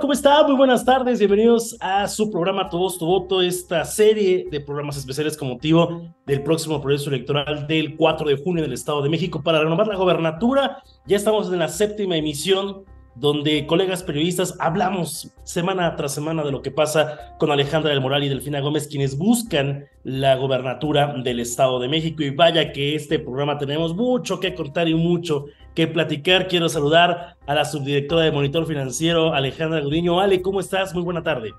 ¿Cómo está? Muy buenas tardes, bienvenidos a su programa Todos tu voto, esta serie de programas especiales con motivo del próximo proceso electoral del 4 de junio del Estado de México para renovar la gobernatura. Ya estamos en la séptima emisión donde colegas periodistas hablamos semana tras semana de lo que pasa con Alejandra del Moral y Delfina Gómez, quienes buscan la gobernatura del Estado de México. Y vaya que este programa tenemos mucho que contar y mucho que platicar. Quiero saludar a la subdirectora de Monitor Financiero, Alejandra Gudiño. Ale, ¿cómo estás? Muy buena tarde.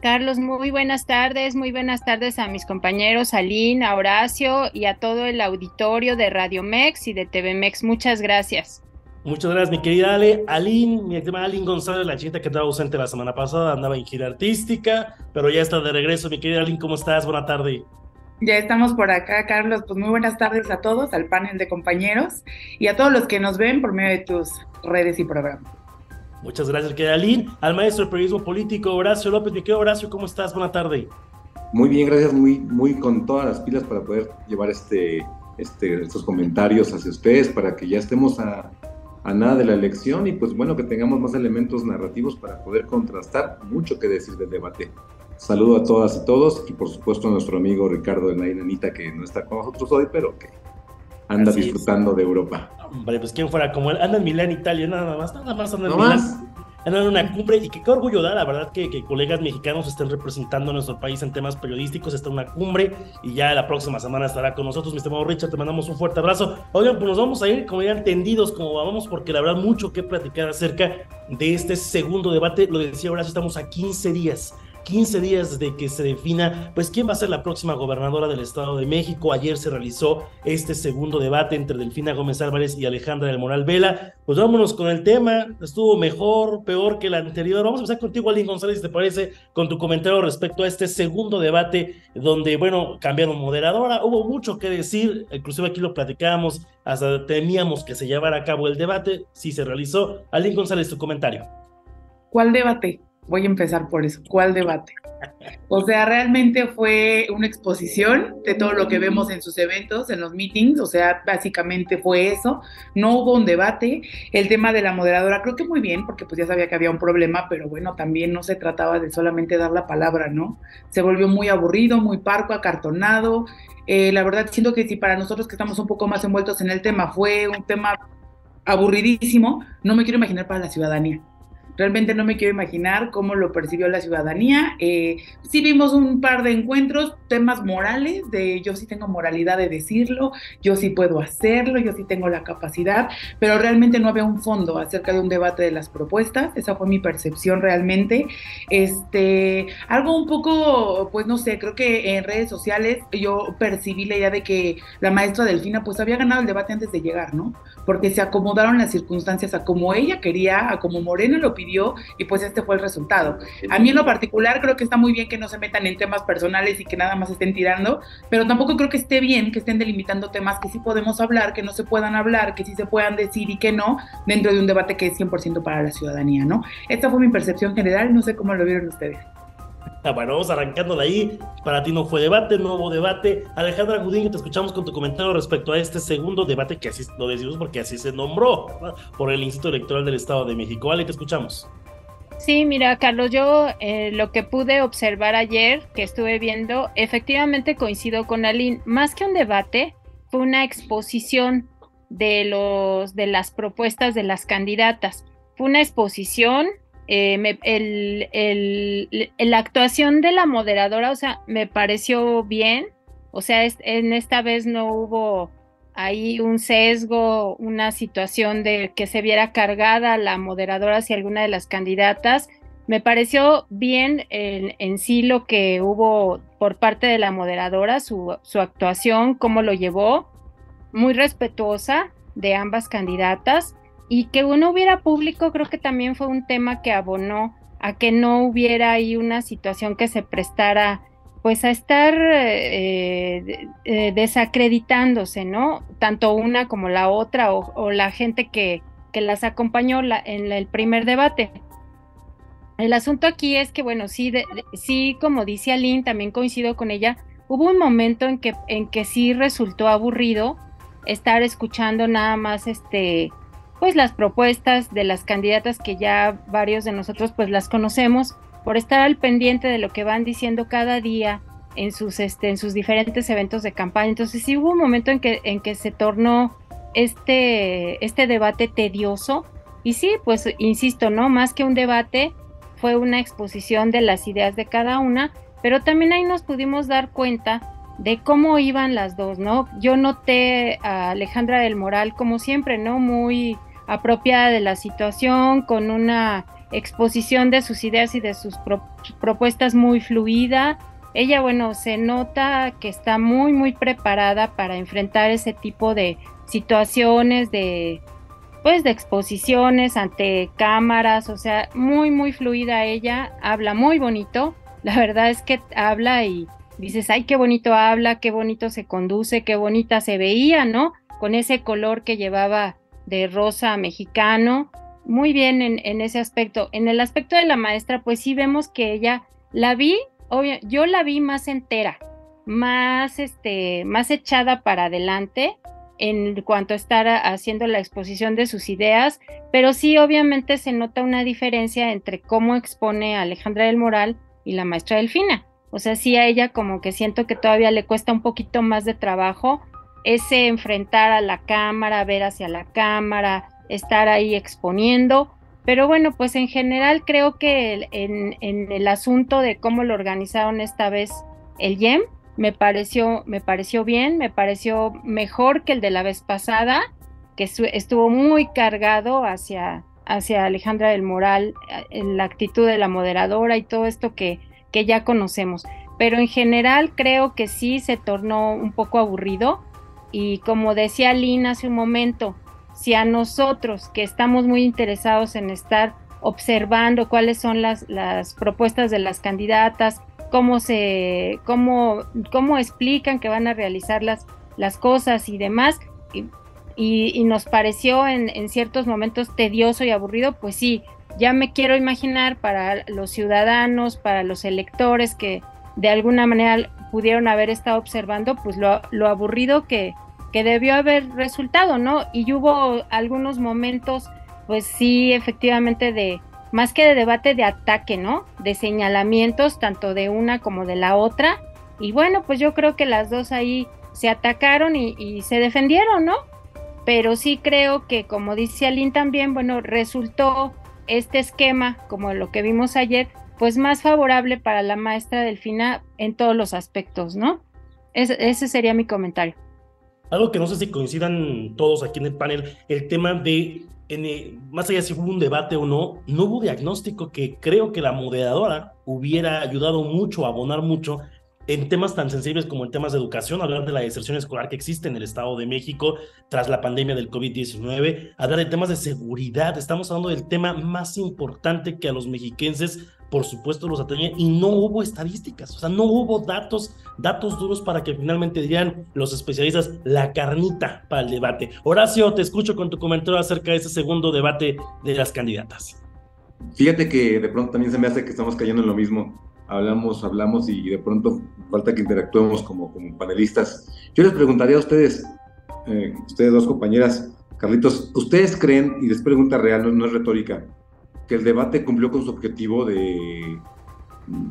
Carlos, muy buenas tardes, muy buenas tardes a mis compañeros, a a Horacio y a todo el auditorio de Radio Mex y de TV Mex. Muchas gracias. Muchas gracias, mi querida Ale. Aline, mi estimada Aline González, la chica que estaba ausente la semana pasada, andaba en gira artística, pero ya está de regreso. Mi querida Aline, ¿cómo estás? Buena tarde. Ya estamos por acá, Carlos. Pues muy buenas tardes a todos, al panel de compañeros y a todos los que nos ven por medio de tus redes y programas. Muchas gracias, querida Aline. Al maestro de periodismo político, Horacio López. Mi querido Horacio, ¿cómo estás? Buena tarde. Muy bien, gracias. Muy, muy con todas las pilas para poder llevar este, este, estos comentarios hacia ustedes, para que ya estemos a, a nada de la elección y pues bueno, que tengamos más elementos narrativos para poder contrastar mucho que decir del debate. Saludo a todas y todos y por supuesto a nuestro amigo Ricardo de Nainanita que no está con nosotros hoy, pero que anda disfrutando de Europa. Hombre, pues quién fuera como él, anda en Milán, Italia, nada más, nada más anda en Milán. Anda en una cumbre y que qué orgullo da, la verdad, que, que, colegas mexicanos estén representando a nuestro país en temas periodísticos. Está en una cumbre y ya la próxima semana estará con nosotros. Mi estimado Richard, te mandamos un fuerte abrazo. Oigan, pues nos vamos a ir, como ya entendidos, como vamos, porque la verdad, mucho que platicar acerca de este segundo debate. Lo decía Horacio, estamos a 15 días 15 días de que se defina, pues, quién va a ser la próxima gobernadora del Estado de México. Ayer se realizó este segundo debate entre Delfina Gómez Álvarez y Alejandra del Moral Vela. Pues vámonos con el tema. Estuvo mejor, peor que el anterior. Vamos a empezar contigo, Alín González, te parece, con tu comentario respecto a este segundo debate, donde, bueno, cambiaron moderadora. Hubo mucho que decir, inclusive aquí lo platicábamos, hasta temíamos que se llevara a cabo el debate. Sí se realizó. Alín González, tu comentario. ¿Cuál debate? Voy a empezar por eso. ¿Cuál debate? O sea, realmente fue una exposición de todo lo que vemos en sus eventos, en los meetings, o sea, básicamente fue eso. No hubo un debate. El tema de la moderadora, creo que muy bien, porque pues ya sabía que había un problema, pero bueno, también no se trataba de solamente dar la palabra, ¿no? Se volvió muy aburrido, muy parco, acartonado. Eh, la verdad, siento que si para nosotros que estamos un poco más envueltos en el tema fue un tema aburridísimo, no me quiero imaginar para la ciudadanía. Realmente no me quiero imaginar cómo lo percibió la ciudadanía. Eh, sí vimos un par de encuentros, temas morales, de yo sí tengo moralidad de decirlo, yo sí puedo hacerlo, yo sí tengo la capacidad, pero realmente no había un fondo acerca de un debate de las propuestas. Esa fue mi percepción realmente. Este, algo un poco, pues no sé, creo que en redes sociales yo percibí la idea de que la maestra Delfina pues había ganado el debate antes de llegar, ¿no? Porque se acomodaron las circunstancias a como ella quería, a como Morena lo pidió y pues este fue el resultado. A mí en lo particular creo que está muy bien que no se metan en temas personales y que nada más estén tirando, pero tampoco creo que esté bien que estén delimitando temas que sí podemos hablar, que no se puedan hablar, que sí se puedan decir y que no dentro de un debate que es 100% para la ciudadanía, ¿no? Esta fue mi percepción general, no sé cómo lo vieron ustedes. Ah, bueno, vamos arrancándola ahí. Para ti no fue debate, no hubo debate. Alejandra Gudín, te escuchamos con tu comentario respecto a este segundo debate que así lo decimos porque así se nombró por el Instituto Electoral del Estado de México. Ale, te escuchamos. Sí, mira, Carlos, yo eh, lo que pude observar ayer, que estuve viendo, efectivamente coincido con Aline. Más que un debate, fue una exposición de los de las propuestas de las candidatas. Fue una exposición eh, la actuación de la moderadora, o sea, me pareció bien, o sea, en esta vez no hubo ahí un sesgo, una situación de que se viera cargada la moderadora hacia alguna de las candidatas. Me pareció bien en, sí lo que hubo por parte de la moderadora, su, su actuación, cómo lo llevó, muy respetuosa de ambas candidatas y que uno hubiera público creo que también fue un tema que abonó a que no hubiera ahí una situación que se prestara pues a estar eh, eh, desacreditándose, ¿no? Tanto una como la otra o, la gente que, que las acompañó en el primer debate. El asunto aquí es que, bueno, sí, sí, como dice Aline, también coincido con ella, hubo un momento en que, en que sí resultó aburrido estar escuchando nada más este, pues las propuestas de las candidatas que ya varios de nosotros pues las conocemos, por estar al pendiente de lo que van diciendo cada día en sus, este, en sus diferentes eventos de campaña. Entonces sí hubo un momento en que, en que se tornó este, este debate tedioso. Y sí, pues insisto, ¿no? Más que un debate, fue una exposición de las ideas de cada una, pero también ahí nos pudimos dar cuenta de cómo iban las dos, ¿no? Yo noté a Alejandra del Moral, como siempre, ¿no? Muy apropiada de la situación, con una exposición de sus ideas y de sus propuestas muy fluida. Ella, bueno, se nota que está muy, muy preparada para enfrentar ese tipo de situaciones, de, pues de exposiciones ante cámaras, o sea, muy, muy fluida ella, habla muy bonito, la verdad es que habla y dices, ay, qué bonito habla, qué bonito se conduce, qué bonita se veía, ¿no? Con ese color que llevaba de rosa mexicano, muy bien en, en ese aspecto. En el aspecto de la maestra, pues sí vemos que ella la vi, obvio, yo la vi más entera, más, este, más echada para adelante, en cuanto a estar haciendo la exposición de sus ideas, pero sí obviamente se nota una diferencia entre cómo expone Alejandra del Moral y la maestra Delfina. O sea, sí a ella como que siento que todavía le cuesta un poquito más de trabajo ese enfrentar a la cámara, ver hacia la cámara, estar ahí exponiendo. Pero bueno, pues en general creo que en, en el asunto de cómo lo organizaron esta vez el YEM, me pareció, me pareció bien, me pareció mejor que el de la vez pasada, que estuvo muy cargado hacia, hacia Alejandra del Moral, eh, en la actitud de la moderadora y todo esto que, que ya conocemos. Pero en general creo que sí se tornó un poco aburrido y como decía Lina hace un momento, si a nosotros que estamos muy interesados en estar observando cuáles son las, las propuestas de las candidatas, cómo se, cómo, cómo explican que van a realizar las, las cosas y demás. Y, y, nos pareció en, en, ciertos momentos tedioso y aburrido, pues sí, ya me quiero imaginar para los ciudadanos, para los electores que de alguna manera pudieron haber estado observando, pues lo, lo aburrido que, que debió haber resultado, ¿no? Y hubo algunos momentos, pues sí, efectivamente, de, más que de debate, de ataque, ¿no? De señalamientos, tanto de una como de la otra. Y bueno, pues yo creo que las dos ahí se atacaron y, se defendieron, ¿no? Pero sí creo que, como dice Aline también, bueno, resultó este esquema, como lo que vimos ayer, pues más favorable para la maestra Delfina en todos los aspectos, ¿no? ese sería mi comentario. Algo que no sé si coincidan todos aquí en el panel, el tema de en, más allá si hubo un debate o no, no hubo diagnóstico que creo que la moderadora hubiera ayudado mucho, a abonar mucho en temas tan sensibles como en temas de educación, hablar de la deserción escolar que existe en el Estado de México tras la pandemia del COVID-19, hablar de temas de seguridad, estamos hablando del tema más importante que a los mexiquenses, por supuesto, los atañe, y no hubo estadísticas, o sea, no hubo datos, datos duros para que finalmente dirían los especialistas la carnita para el debate. Horacio, te escucho con tu comentario acerca de ese segundo debate de las candidatas. Fíjate que de pronto también se me hace que estamos cayendo en lo mismo hablamos, hablamos y de pronto falta que interactuemos como, como panelistas. Yo les preguntaría a ustedes, eh, ustedes dos compañeras, Carlitos, ¿ustedes creen, y les pregunta real, no, es retórica, que el debate cumplió con su objetivo de,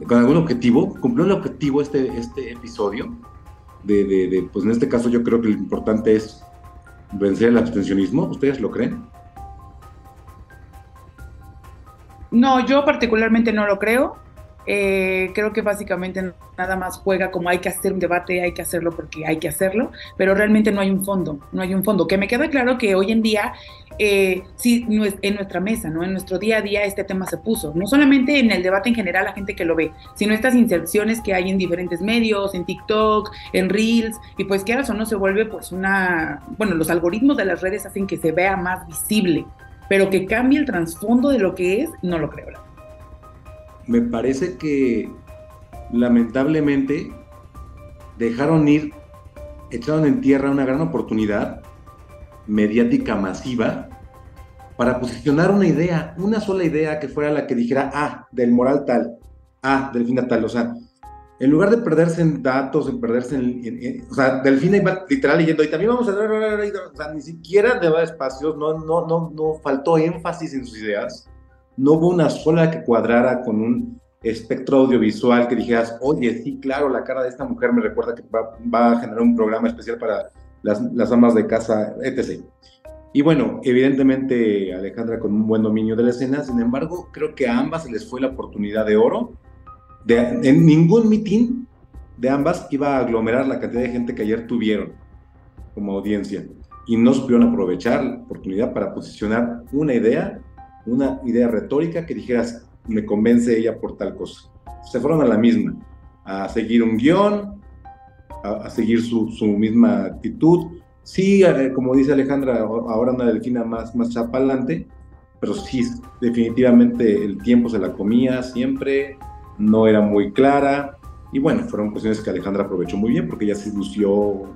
con algún objetivo, cumplió el objetivo este, este episodio? De, de, pues en este caso yo creo que lo importante es vencer el abstencionismo, ¿ustedes lo creen? No, yo particularmente no lo creo. Eh, creo que básicamente nada más juega como hay que hacer un debate, hay que hacerlo porque hay que hacerlo, pero realmente no hay un fondo, no hay un fondo. Que me queda claro que hoy en día, eh, en nuestra mesa, ¿no? En nuestro día a día este tema se puso, no solamente en el debate en general, la gente que lo ve, sino estas inserciones que hay en diferentes medios, en TikTok, en Reels, y pues que ahora no se vuelve pues una, bueno, los algoritmos de las redes hacen que se vea más visible, pero que cambie el trasfondo de lo que es, no lo creo me parece que lamentablemente dejaron ir echaron en tierra una gran oportunidad mediática masiva para posicionar una idea, una sola idea que fuera la que dijera, ah, del moral tal, ah, del final tal, o sea, en lugar de perderse en datos, en perderse en, o sea, Delfina iba literal leyendo, y también vamos a o sea, ni siquiera daba espacios, no, no, no, no faltó énfasis en sus ideas, no hubo una sola que cuadrara con un espectro audiovisual que dijeras, oye, sí, claro, la cara de esta mujer me recuerda que va, a generar un programa especial para las, las amas de casa, etc. Y bueno, evidentemente Alejandra con un buen dominio de la escena, sin embargo, creo que a ambas les fue la oportunidad de oro. En ningún meeting de ambas iba a aglomerar la cantidad de gente que ayer tuvieron como audiencia y no supieron aprovechar la oportunidad para posicionar una idea, una idea retórica que dijeras, me convence ella por tal cosa. Se fueron a la misma, a seguir un guion, a, seguir su, su misma actitud, Sí, como dice Alejandra, ahora una delfina más, más chapalante, pero sí, definitivamente el tiempo se la comía siempre, no era muy clara, y bueno, fueron cuestiones que Alejandra aprovechó muy bien porque ella se lució,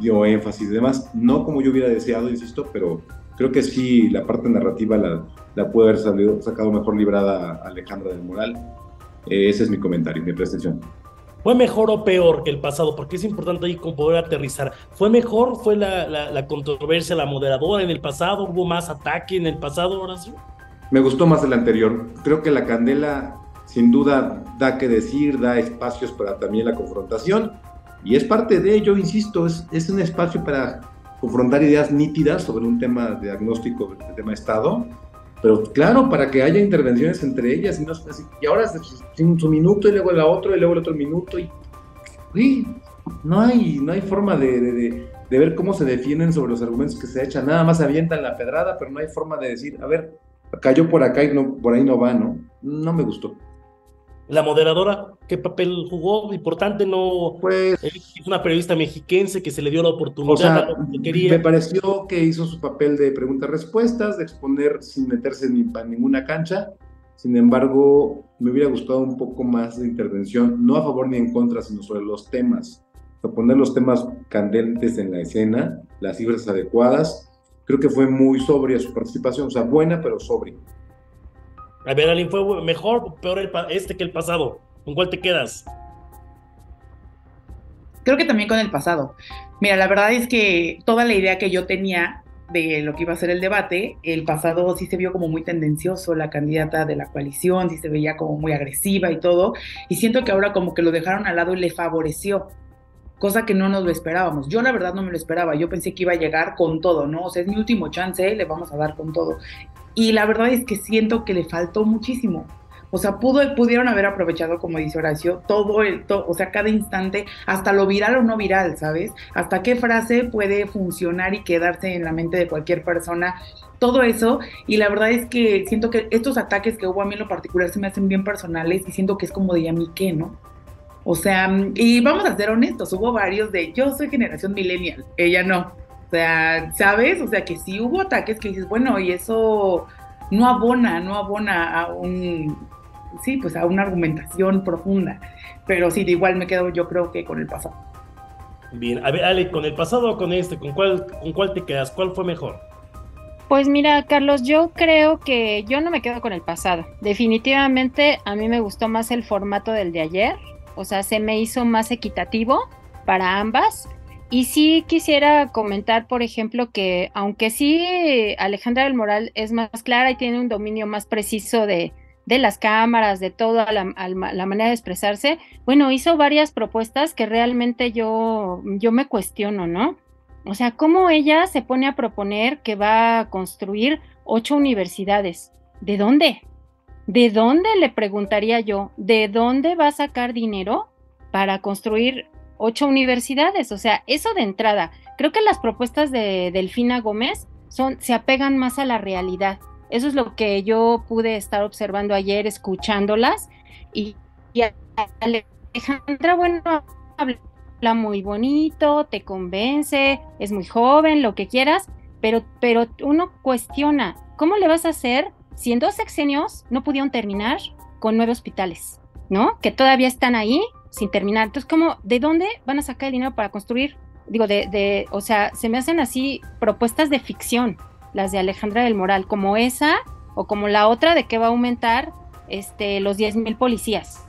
dio énfasis y demás, no como yo hubiera deseado, insisto, pero creo que sí, la parte narrativa la, la puede haber salido, sacado mejor librada Alejandra del Moral. Eh, ese es mi comentario, mi presentación. ¿Fue mejor o peor que el pasado? Porque es importante ahí poder aterrizar. ¿Fue mejor? ¿Fue la, la, controversia, la moderadora en el pasado? ¿Hubo más ataque en el pasado, Horacio? Me gustó más el anterior. Creo que la candela sin duda da que decir, da espacios para también la confrontación. Y es parte de ello, insisto, es, es un espacio para confrontar ideas nítidas sobre un tema de diagnóstico, de tema Estado, pero claro, para que haya intervenciones entre ellas, y, no, y ahora sin su minuto y luego la otro y luego el otro minuto, y no hay, no hay forma de, de, de, ver cómo se defienden sobre los argumentos que se echan, nada más avientan la pedrada, pero no hay forma de decir, a ver, cayó por acá y no, por ahí no va, ¿no? No me gustó. La moderadora, ¿qué papel jugó? Importante, no. Pues. Es una periodista mexiquense que se le dio la oportunidad. Me pareció que hizo su papel de preguntas-respuestas, de exponer sin meterse ni para ninguna cancha. Sin embargo, me hubiera gustado un poco más de intervención, no a favor ni en contra, sino sobre los temas. O poner los temas candentes en la escena, las cifras adecuadas. Creo que fue muy sobria su participación, o sea, buena, pero sobria. A ver, Alin, ¿fue mejor o peor este que el pasado? ¿Con cuál te quedas? Creo que también con el pasado. Mira, la verdad es que toda la idea que yo tenía de lo que iba a ser el debate, el pasado sí se vio como muy tendencioso, la candidata de la coalición sí se veía como muy agresiva y todo, y siento que ahora como que lo dejaron al lado y le favoreció, cosa que no nos lo esperábamos. Yo la verdad no me lo esperaba, yo pensé que iba a llegar con todo, ¿no? O sea, es mi último chance, le vamos a dar con todo. Y la verdad es que siento que le faltó muchísimo. O sea, pudo, pudieron haber aprovechado, como dice Horacio, todo el, o sea, cada instante, hasta lo viral o no viral, ¿sabes? Hasta qué frase puede funcionar y quedarse en la mente de cualquier persona, todo eso. Y la verdad es que siento que estos ataques que hubo a mí en lo particular se me hacen bien personales y siento que es como de a mí qué, ¿no? O sea, y vamos a ser honestos, hubo varios de yo soy generación millennial, ella no. O sea, ¿sabes? O sea, que sí hubo ataques que dices, bueno, y eso no abona, no abona a un, sí, pues a una argumentación profunda. Pero sí, de igual me quedo yo creo que con el pasado. Bien, a ver, Ale, ¿con el pasado o con este? ¿Con cuál, con cuál te quedas? ¿Cuál fue mejor? Pues mira, Carlos, yo creo que yo no me quedo con el pasado. Definitivamente a mí me gustó más el formato del de ayer. O sea, se me hizo más equitativo para ambas. Y sí quisiera comentar, por ejemplo, que aunque sí Alejandra del Moral es más clara y tiene un dominio más preciso de, de las cámaras, de toda la, la, manera de expresarse, bueno, hizo varias propuestas que realmente yo, yo me cuestiono, ¿no? O sea, ¿cómo ella se pone a proponer que va a construir ocho universidades? ¿De dónde? ¿De dónde le preguntaría yo? ¿De dónde va a sacar dinero para construir ocho universidades. O sea, eso de entrada. Creo que las propuestas de Delfina Gómez son, se apegan más a la realidad. Eso es lo que yo pude estar observando ayer, escuchándolas. Y, Alejandra, bueno, habla muy bonito, te convence, es muy joven, lo que quieras, pero, pero uno cuestiona, ¿cómo le vas a hacer si en dos sexenios no pudieron terminar con nueve hospitales? ¿No? Que todavía están ahí sin terminar. Entonces, ¿cómo, ¿de dónde van a sacar el dinero para construir digo, de, de, o sea, se me hacen así propuestas de ficción, las de Alejandra del Moral, como esa o como la otra de que va a aumentar este, los 10 mil policías.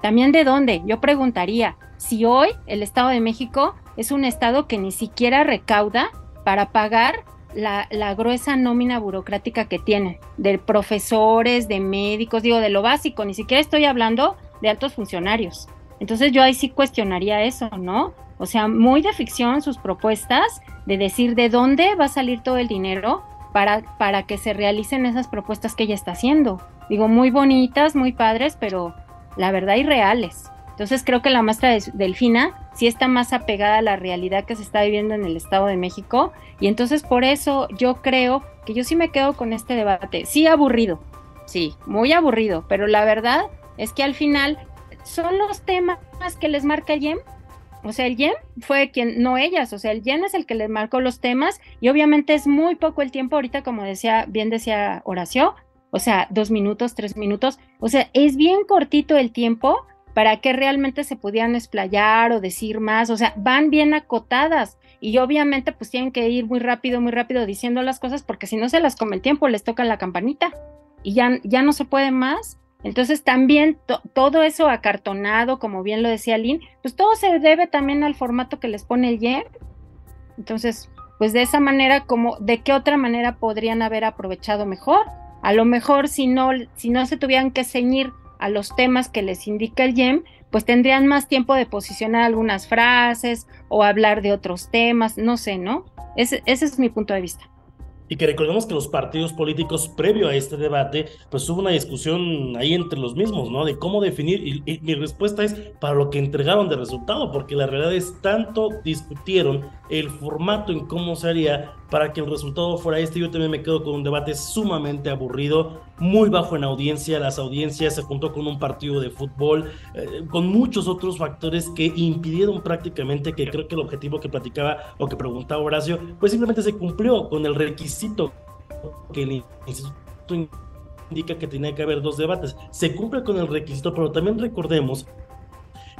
También de dónde, yo preguntaría, si hoy el Estado de México es un estado que ni siquiera recauda para pagar la, la, gruesa nómina burocrática que tiene, de profesores, de médicos, digo, de lo básico, ni siquiera estoy hablando de altos funcionarios. Entonces yo ahí sí cuestionaría eso, ¿no? O sea, muy de ficción sus propuestas de decir de dónde va a salir todo el dinero para, para que se realicen esas propuestas que ella está haciendo. Digo, muy bonitas, muy padres, pero la verdad irreales. Entonces creo que la maestra de Delfina sí está más apegada a la realidad que se está viviendo en el Estado de México y entonces por eso yo creo que yo sí me quedo con este debate. Sí aburrido, sí, muy aburrido, pero la verdad es que al final son los temas que les marca YEM. O sea, el YEM fue quien, no ellas, o sea, el YEM es el que les marcó los temas y obviamente es muy poco el tiempo ahorita, como decía, bien decía Horacio, o sea, dos minutos, tres minutos, o sea, es bien cortito el tiempo para que realmente se pudieran explayar o decir más, o sea, van bien acotadas y obviamente pues tienen que ir muy rápido, muy rápido diciendo las cosas porque si no se las come el tiempo, les toca la campanita y ya, ya no se puede más. Entonces también todo eso acartonado, como bien lo decía Lynn, pues todo se debe también al formato que les pone el YEM. Entonces, pues de esa manera, como, ¿de qué otra manera podrían haber aprovechado mejor? A lo mejor si no, si no se tuvieran que ceñir a los temas que les indica el YEM, pues tendrían más tiempo de posicionar algunas frases o hablar de otros temas, no sé, ¿no? Ese, ese es mi punto de vista y que recordemos que los partidos políticos previo a este debate, pues hubo una discusión ahí entre los mismos, ¿no? De cómo definir, y, mi respuesta es para lo que entregaron de resultado, porque la realidad es tanto discutieron el formato en cómo se haría para que el resultado fuera este. Yo también me quedo con un debate sumamente aburrido, muy bajo en audiencia, las audiencias se juntó con un partido de fútbol, eh, con muchos otros factores que impidieron prácticamente que creo que el objetivo que platicaba o que preguntaba Horacio, pues simplemente se cumplió con el requisito que el instituto indica que tenía que haber dos debates. Se cumple con el requisito, pero también recordemos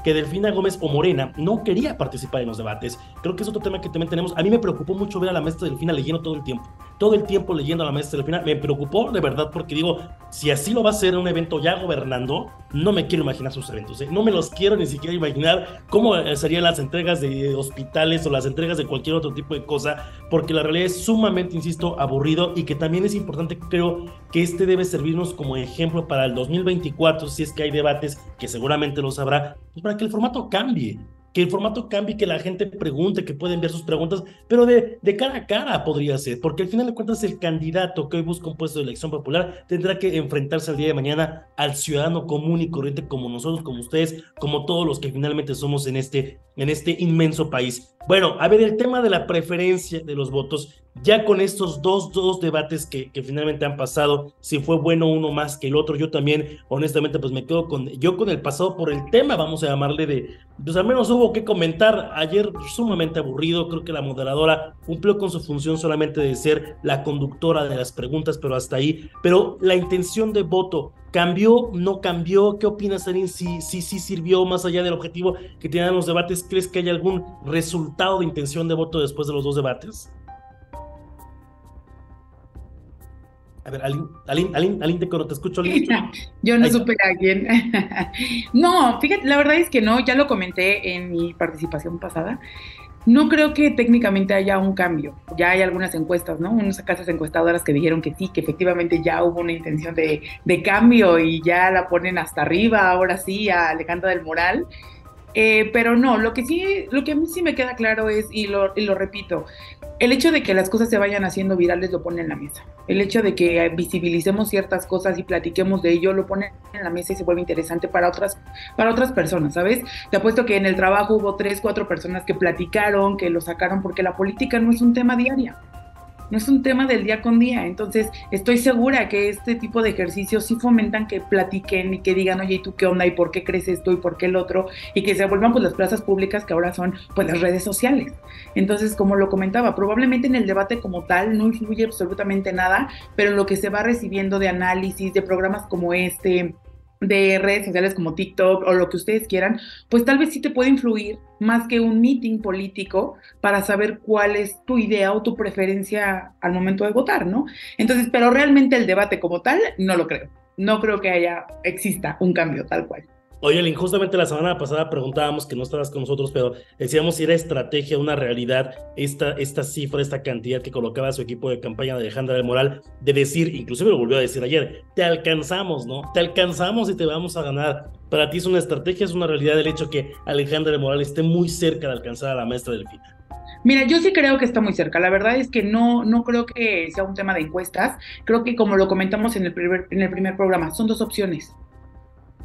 que Delfina Gómez o Morena no quería participar en los debates. Creo que es otro tema que también tenemos. A mí me preocupó mucho ver a la maestra Delfina leyendo todo el tiempo. Todo el tiempo leyendo a la maestra Delfina. Me preocupó de verdad porque digo, si así lo va a hacer en un evento ya gobernando, no me quiero imaginar sus eventos. ¿eh? No me los quiero ni siquiera imaginar cómo eh, serían las entregas de hospitales o las entregas de cualquier otro tipo de cosa, porque la realidad es sumamente, insisto, aburrido y que también es importante, creo que este debe servirnos como ejemplo para el 2024, si es que hay debates, que seguramente los habrá, pues para que el formato cambie que el formato cambie, que la gente pregunte, que pueden ver sus preguntas, pero de, de cara a cara podría ser, porque al final de cuentas el candidato que hoy busca un puesto de elección popular tendrá que enfrentarse el día de mañana al ciudadano común y corriente como nosotros, como ustedes, como todos los que finalmente somos en este, en este inmenso país. Bueno, a ver, el tema de la preferencia de los votos, ya con estos dos, dos debates que, que, finalmente han pasado, si fue bueno uno más que el otro, yo también, honestamente, pues me quedo con, yo con el pasado por el tema, vamos a llamarle de, pues al menos hubo que comentar, ayer sumamente aburrido, creo que la moderadora cumplió con su función solamente de ser la conductora de las preguntas, pero hasta ahí, pero la intención de voto, ¿Cambió? ¿No cambió? ¿Qué opinas, Arin? Si sí si, sirvió más allá del objetivo que tenían los debates, ¿crees que hay algún resultado de intención de voto después de los dos debates? A ver, Aline, Aline, Aline, Aline te, te escucho. Yo no supe a quién. no, fíjate, la verdad es que no, ya lo comenté en mi participación pasada. No creo que técnicamente haya un cambio. Ya hay algunas encuestas, ¿no? Unas casas encuestadoras que dijeron que sí, que efectivamente ya hubo una intención de, de cambio y ya la ponen hasta arriba, ahora sí, a Alejandra del Moral. Eh, pero no, lo que sí, lo que a mí sí me queda claro es, y lo, repito, el hecho de que las cosas se vayan haciendo virales lo pone en la mesa. El hecho de que visibilicemos ciertas cosas y platiquemos de ello lo pone en la mesa y se vuelve interesante para otras, para otras personas, ¿sabes? Te apuesto que en el trabajo hubo tres, cuatro personas que platicaron, que lo sacaron, porque la política no es un tema diario no es un tema del día con día. Entonces, estoy segura que este tipo de ejercicios sí fomentan que platiquen y que digan, oye, ¿y tú qué onda? ¿Y por qué crees esto? ¿Y por qué el otro? Y que se vuelvan pues las plazas públicas que ahora son pues las redes sociales. Entonces, como lo comentaba, probablemente en el debate como tal no influye absolutamente nada, pero lo que se va recibiendo de análisis, de programas como este, de redes sociales como TikTok o lo que ustedes quieran, pues tal vez sí te puede influir más que un meeting político para saber cuál es tu idea o tu preferencia al momento de votar, ¿no? Entonces, pero realmente el debate como tal, no lo creo. No creo que haya, exista un cambio tal cual. Oye, Link, justamente la semana pasada preguntábamos que no estabas con nosotros, pero decíamos si era estrategia, una realidad, esta, esta cifra, esta cantidad que colocaba su equipo de campaña de Alejandra del Moral, de decir, inclusive lo volvió a decir ayer, te alcanzamos, ¿no? Te alcanzamos y te vamos a ganar. Para ti es una estrategia, es una realidad el hecho que Alejandra del Moral esté muy cerca de alcanzar a la maestra del final. Mira, yo sí creo que está muy cerca. La verdad es que no, no creo que sea un tema de encuestas. Creo que como lo comentamos en el primer, en el primer programa, son dos opciones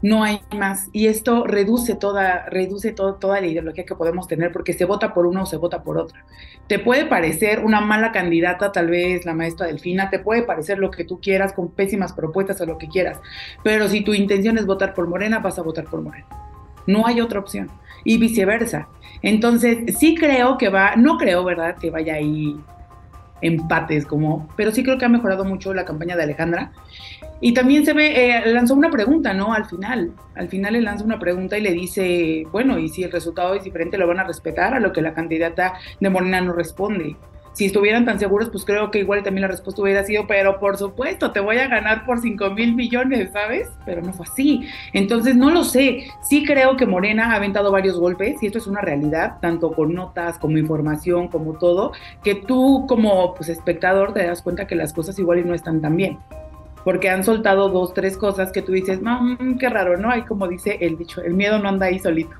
no hay más. Y esto reduce toda, reduce toda la ideología que podemos tener porque se vota por uno o se vota por otra. Te puede parecer una mala candidata, tal vez la maestra Delfina, te puede parecer lo que tú quieras, con pésimas propuestas o lo que quieras, pero si tu intención es votar por Morena, vas a votar por Morena. No hay otra opción. Y viceversa. Entonces, sí creo que va, no creo, ¿verdad?, que vaya ahí empates, como, pero sí creo que ha mejorado mucho la campaña de Alejandra. Y también se ve, eh, lanzó una pregunta, ¿no? Al final, al final le lanza una pregunta y le dice, bueno, y si el resultado es diferente, lo van a respetar, a lo que la candidata de Morena no responde si estuvieran tan seguros, pues creo que igual también la respuesta hubiera sido, pero por supuesto, te voy a ganar por 5 mil millones, ¿sabes? Pero no fue así. Entonces, no lo sé. Sí creo que Morena ha aventado varios golpes y esto es una realidad, tanto con notas como información, como todo, que tú como pues, espectador te das cuenta que las cosas igual no están tan bien. Porque han soltado dos, tres cosas que tú dices, mmm, qué raro, ¿no? Hay como dice el dicho, el miedo no anda ahí solito.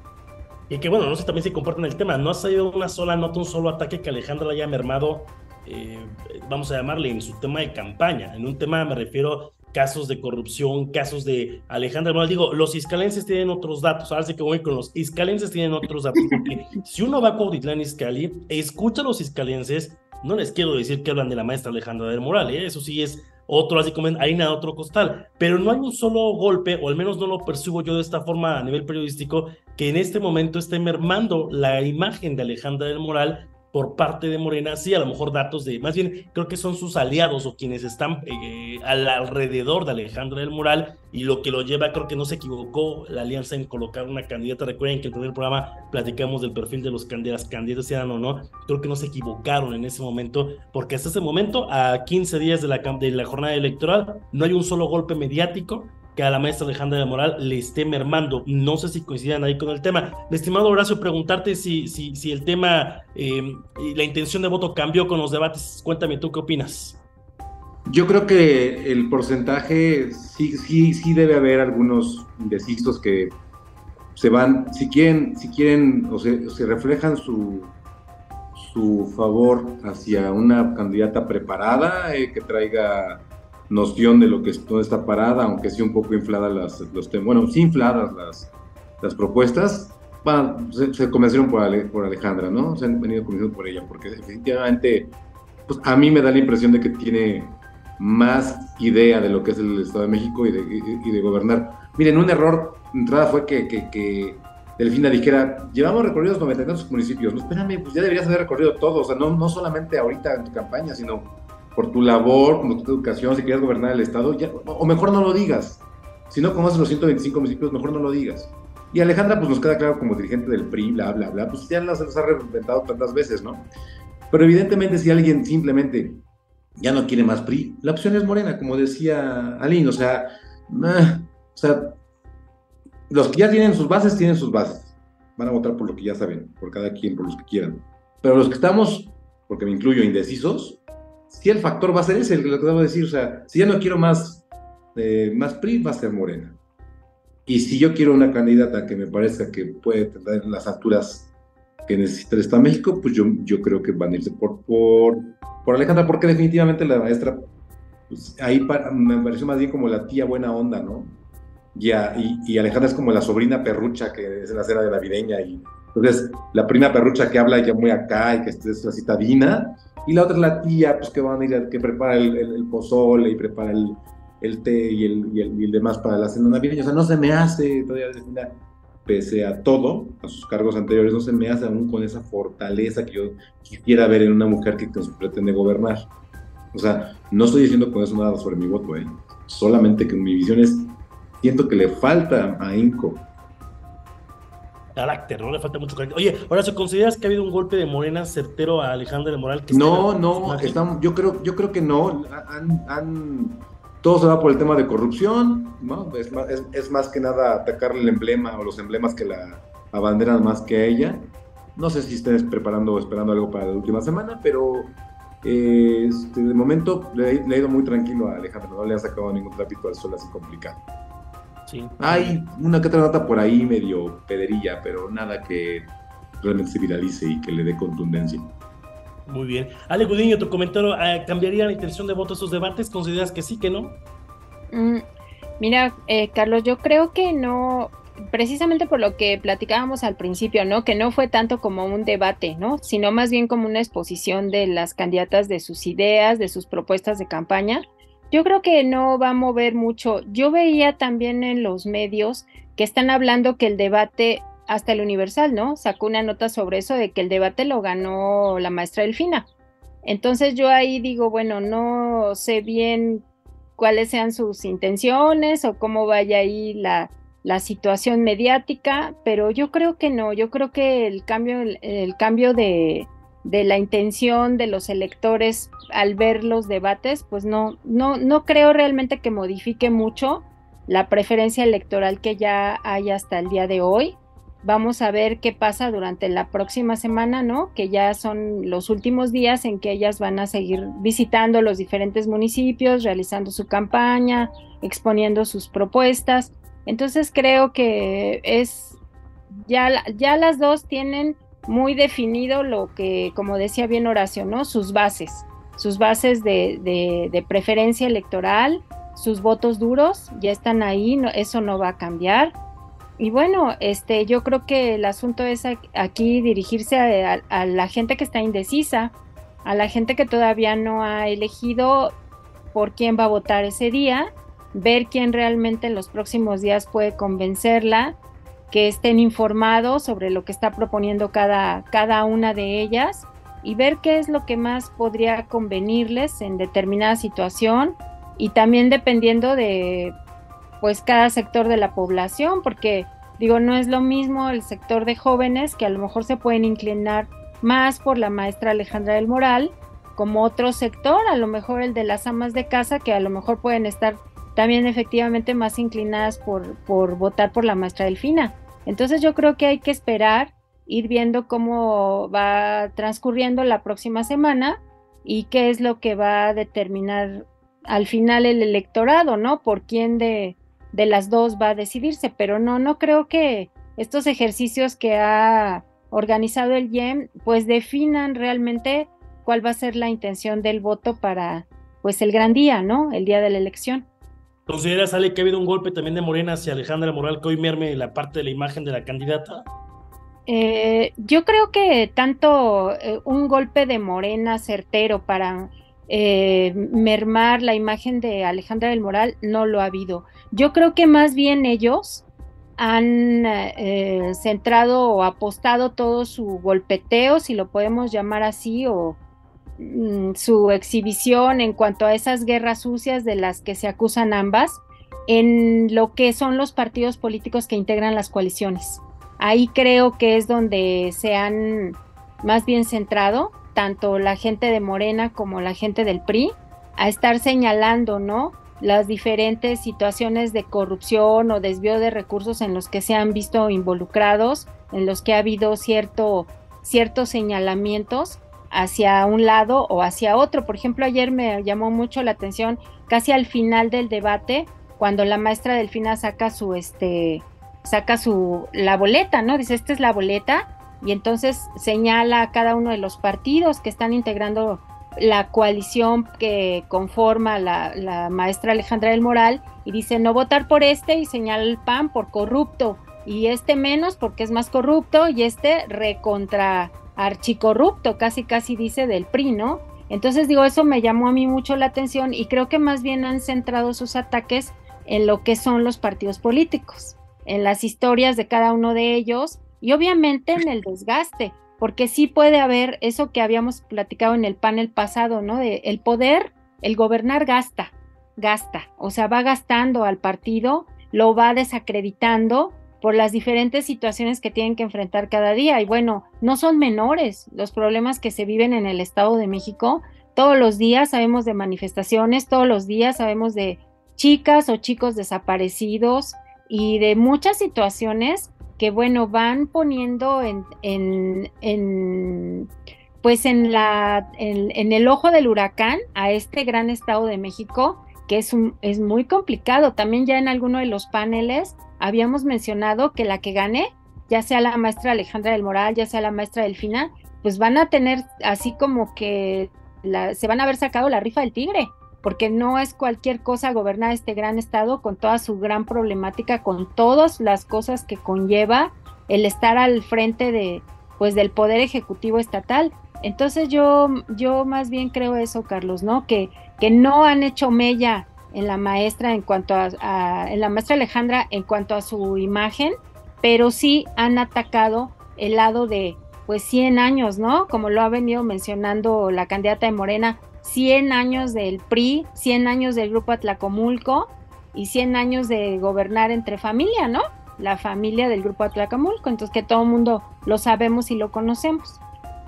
Y que bueno, no sé también si comparten el tema, no ha salido una sola nota, un solo ataque que Alejandra haya mermado, eh, vamos a llamarle, en su tema de campaña. En un tema me refiero casos de corrupción, casos de Alejandra Morales. Digo, los iscalenses tienen otros datos, ahora sí que voy con los iscalenses tienen otros datos, porque si uno va a Cuautitlán Iscali, escucha a los iscalenses, no les quiero decir que hablan de la maestra Alejandra del Moral, ¿eh? eso sí es otro así como harina otro costal, pero no hay un solo golpe, o al menos no lo percibo yo de esta forma a nivel periodístico, que en este momento esté mermando la imagen de Alejandra del Moral por parte de Morena, sí, a lo mejor datos de, más bien creo que son sus aliados o quienes están eh, al, alrededor de Alejandra del Moral y lo que lo lleva, creo que no se equivocó la alianza en colocar una candidata, recuerden que en el primer programa platicamos del perfil de los candidatos, candidatos eran o no, creo que no se equivocaron en ese momento, porque hasta ese momento, a 15 días de la, de la jornada electoral, no hay un solo golpe mediático, que a la maestra Alejandra de Moral le esté mermando. No sé si coincidan ahí con el tema. Estimado Horacio, preguntarte si, si, si el tema eh, y la intención de voto cambió con los debates. Cuéntame tú qué opinas. Yo creo que el porcentaje sí, sí, sí debe haber algunos indecisos que se van, si quieren, si quieren o se, se reflejan su, su favor hacia una candidata preparada eh, que traiga noción de lo que dónde está parada, aunque sí un poco infladas las, los temas, bueno, sí infladas las, las propuestas, se, convencieron por, por, Alejandra, ¿no? Se han venido convenciendo por ella, porque definitivamente, pues a mí me da la impresión de que tiene más idea de lo que es el Estado de México y de, y, de gobernar. Miren, un error de entrada fue que, que, que Delfina dijera, llevamos recorridos 92 municipios. No, espérame, pues ya deberías haber recorrido todo, o sea, no, no solamente ahorita en tu campaña, sino por tu labor, como tu educación, si quieres gobernar el Estado, o mejor no lo digas. Si no conoces los 125 municipios, mejor no lo digas. Y Alejandra, pues nos queda claro como dirigente del PRI, bla, bla, bla, pues ya las, ha reinventado tantas veces, ¿no? Pero evidentemente, si alguien simplemente ya no quiere más PRI, la opción es Morena, como decía Aline, o sea, o sea, los que ya tienen sus bases, tienen sus bases. Van a votar por lo que ya saben, por cada quien, por los que quieran. Pero los que estamos, porque me incluyo, indecisos, si el factor va a ser ese, lo que debo decir, o sea, si ya no quiero más, eh, más PRI, va a ser Morena. Y si yo quiero una candidata que me parezca que puede tener las alturas que necesita el Estado de México, pues yo, yo creo que van a irse por, por, por Alejandra, porque definitivamente la maestra, pues ahí me pareció más bien como la tía buena onda, ¿no? Y, y, Alejandra es como la sobrina perrucha que es la cena de navideña, y entonces la prima perrucha que habla ya muy acá y que es así citadina, y la otra es la tía, pues que van a ir a, que prepara el, pozole y prepara el, el té y el, y el, demás para la cena navideña. O sea, no se me hace todavía, pese a todo, a sus cargos anteriores, no se me hace aún con esa fortaleza que yo quisiera ver en una mujer que pretende gobernar. O sea, no estoy diciendo con eso nada sobre mi voto, ¿eh? solamente que mi visión es siento que le falta a Inco carácter, ¿no? Le falta mucho carácter. Oye, ahora, ¿se consideras que ha habido un golpe de Morena certero a Alejandro de Moral? no, no, yo, creo, yo creo que no. Han, todo se va por el tema de corrupción, ¿no? Es más, es, más que nada atacarle el emblema o los emblemas que la abanderan más que a ella. No sé si estés preparando o esperando algo para la última semana, pero eh, este, de momento le, le, ha ido muy tranquilo a Alejandro, no le han sacado ningún trapito al sol así complicado. Hay una que otra nota por ahí medio pederilla, pero nada que realmente se viralice y que le dé contundencia. Muy bien. Ale Gudiño, tu comentario, eh, ¿cambiaría la intención de voto a esos debates? ¿Consideras que sí, que no? Mm, mira, eh, Carlos, yo creo que no, precisamente por lo que platicábamos al principio, ¿no? Que no fue tanto como un debate, ¿no? Sino más bien como una exposición de las candidatas, de sus ideas, de sus propuestas de campaña. Yo creo que no va a mover mucho. Yo veía también en los medios que están hablando que el debate, hasta el Universal, ¿no? Sacó una nota sobre eso de que el debate lo ganó la maestra Delfina. Entonces yo ahí digo, bueno, no sé bien cuáles sean sus intenciones o cómo vaya ahí la, la situación mediática, pero yo creo que no, yo creo que el cambio, el cambio de, de la intención de los electores al ver los debates, pues no, no, no creo realmente que modifique mucho la preferencia electoral que ya hay hasta el día de hoy. Vamos a ver qué pasa durante la próxima semana, ¿no? Que ya son los últimos días en que ellas van a seguir visitando los diferentes municipios, realizando su campaña, exponiendo sus propuestas. Entonces creo que es, ya, ya las dos tienen muy definido lo que, como decía bien Horacio, ¿no? Sus bases, sus bases de, preferencia electoral, sus votos duros, ya están ahí, eso no va a cambiar. Y bueno, este, yo creo que el asunto es aquí dirigirse a, la gente que está indecisa, a la gente que todavía no ha elegido por quién va a votar ese día, ver quién realmente en los próximos días puede convencerla que estén informados sobre lo que está proponiendo cada, cada una de ellas y ver qué es lo que más podría convenirles en determinada situación y también dependiendo de pues cada sector de la población, porque digo, no es lo mismo el sector de jóvenes que a lo mejor se pueden inclinar más por la maestra Alejandra del Moral, como otro sector, a lo mejor el de las amas de casa, que a lo mejor pueden estar también efectivamente más inclinadas por, por votar por la maestra Delfina. Entonces yo creo que hay que esperar, ir viendo cómo va transcurriendo la próxima semana y qué es lo que va a determinar al final el electorado, ¿no? Por quién de, de las dos va a decidirse, pero no, no creo que estos ejercicios que ha organizado el IEM pues definan realmente cuál va a ser la intención del voto para pues el gran día, ¿no? El día de la elección. ¿Consideras, Ale, que ha habido un golpe también de Morena hacia Alejandra Moral que hoy merme la parte de la imagen de la candidata? Eh, yo creo que tanto eh, un golpe de Morena certero para eh, mermar la imagen de Alejandra del Moral no lo ha habido. Yo creo que más bien ellos han centrado o apostado todo su golpeteo, si lo podemos llamar así, o Mm, su exhibición en cuanto a esas guerras sucias de las que se acusan ambas en lo que son los partidos políticos que integran las coaliciones. Ahí creo que es donde se han más bien centrado tanto la gente de Morena como la gente del PRI a estar señalando, ¿no? las diferentes situaciones de corrupción o desvío de recursos en los que se han visto involucrados, en los que ha habido cierto, ciertos señalamientos hacia un lado o hacia otro. Por ejemplo, ayer me llamó mucho la atención casi al final del debate cuando la maestra Delfina saca su este saca su la boleta, ¿no? Dice, "Esta es la boleta." Y entonces señala a cada uno de los partidos que están integrando la coalición que conforma la, la maestra Alejandra del Moral y dice no votar por este y señala el PAN por corrupto y este menos porque es más corrupto y este recontra archicorrupto, casi casi dice del PRI, ¿no? Entonces digo, eso me llamó a mí mucho la atención y creo que más bien han centrado sus ataques en lo que son los partidos políticos, en las historias de cada uno de ellos y obviamente en el desgaste, porque sí puede haber eso que habíamos platicado en el panel pasado, ¿no? De el poder, el gobernar gasta, gasta, o sea, va gastando al partido lo va desacreditando por las diferentes situaciones que tienen que enfrentar cada día. Y bueno, no son menores los problemas que se viven en el Estado de México. Todos los días sabemos de manifestaciones, todos los días sabemos de chicas o chicos desaparecidos y de muchas situaciones que, bueno, van poniendo en, en, pues en, la, en, el ojo del huracán a este gran Estado de México, que es, un, es muy complicado. También ya en alguno de los paneles habíamos mencionado que la que gane, ya sea la maestra Alejandra del Moral, ya sea la maestra Delfina, pues van a tener así como que se van a haber sacado la rifa del tigre, porque no es cualquier cosa gobernar este gran estado con toda su gran problemática, con todas las cosas que conlleva el estar al frente de pues del poder ejecutivo estatal. Entonces yo yo más bien creo eso, Carlos, ¿no? Que que no han hecho mella en la maestra en cuanto a, en la maestra Alejandra en cuanto a su imagen, pero sí han atacado el lado de pues 100 años, ¿no? Como lo ha venido mencionando la candidata de Morena, 100 años del PRI, 100 años del grupo Atlacomulco y 100 años de gobernar entre familia, ¿no? La familia del grupo Atlacomulco, entonces que todo el mundo lo sabemos y lo conocemos.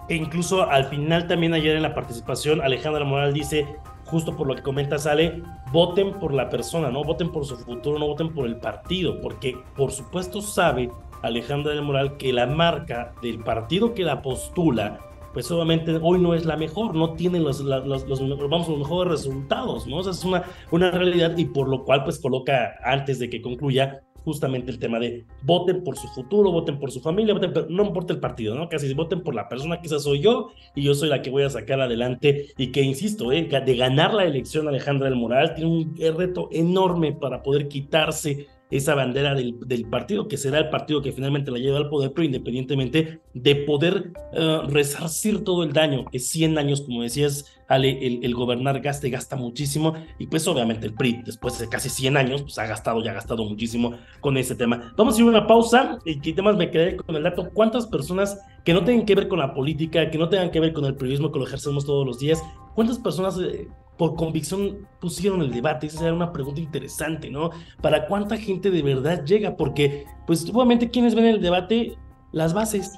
E incluso al final también ayer en la participación Alejandra Moral dice justo por lo que comenta Sale, voten por la persona, no voten por su futuro, no voten por el partido, porque por supuesto sabe Alejandra del Moral que la marca del partido que la postula, pues obviamente hoy no es la mejor, no tiene los, vamos, mejores resultados, ¿no? O sea, es una, una realidad y por lo cual pues coloca antes de que concluya justamente el tema de voten por su futuro, voten por su familia, voten, no importa el partido, ¿no? Casi voten por la persona que esa soy yo y yo soy la que voy a sacar adelante y que, insisto, ¿eh? de ganar la elección Alejandra del Moral tiene un reto enorme para poder quitarse esa bandera del, partido, que será el partido que finalmente la lleva al poder, pero independientemente de poder uh, resarcir todo el daño, que 100 años, como decías, Ale, el, gobernar gasta y gasta muchísimo, y pues obviamente el PRI, después de casi 100 años, pues ha gastado ya ha gastado muchísimo con ese tema. Vamos a ir a una pausa, y que temas me quedé con el dato, ¿cuántas personas que no tengan que ver con la política, que no tengan que ver con el periodismo que lo ejercemos todos los días, cuántas personas... Eh, por convicción pusieron el debate? Esa era una pregunta interesante, ¿no? ¿Para cuánta gente de verdad llega? Porque, pues, obviamente, ¿quiénes ven el debate? Las bases,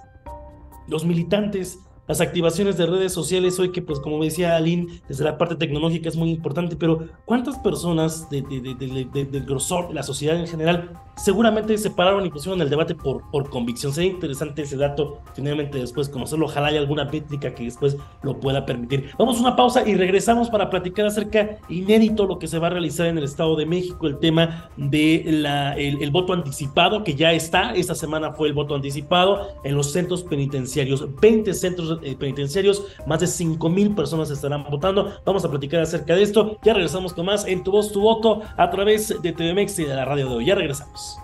los militantes, las activaciones de redes sociales hoy que pues como decía Aline, desde la parte tecnológica es muy importante, pero ¿cuántas personas de, del grosor de la sociedad en general seguramente se pararon y pusieron el debate por, por convicción? Sería interesante ese dato, finalmente después conocerlo, ojalá haya alguna métrica que después lo pueda permitir. Vamos a una pausa y regresamos para platicar acerca inédito lo que se va a realizar en el Estado de México, el tema de la, el, voto anticipado que ya está, esta semana fue el voto anticipado en los centros penitenciarios, 20 centros penitenciarios. Más de 5 mil personas estarán votando. Vamos a platicar acerca de esto. Ya regresamos con más en Tu Voz, Tu Voto a través de TVMX y de la radio de hoy. Ya regresamos.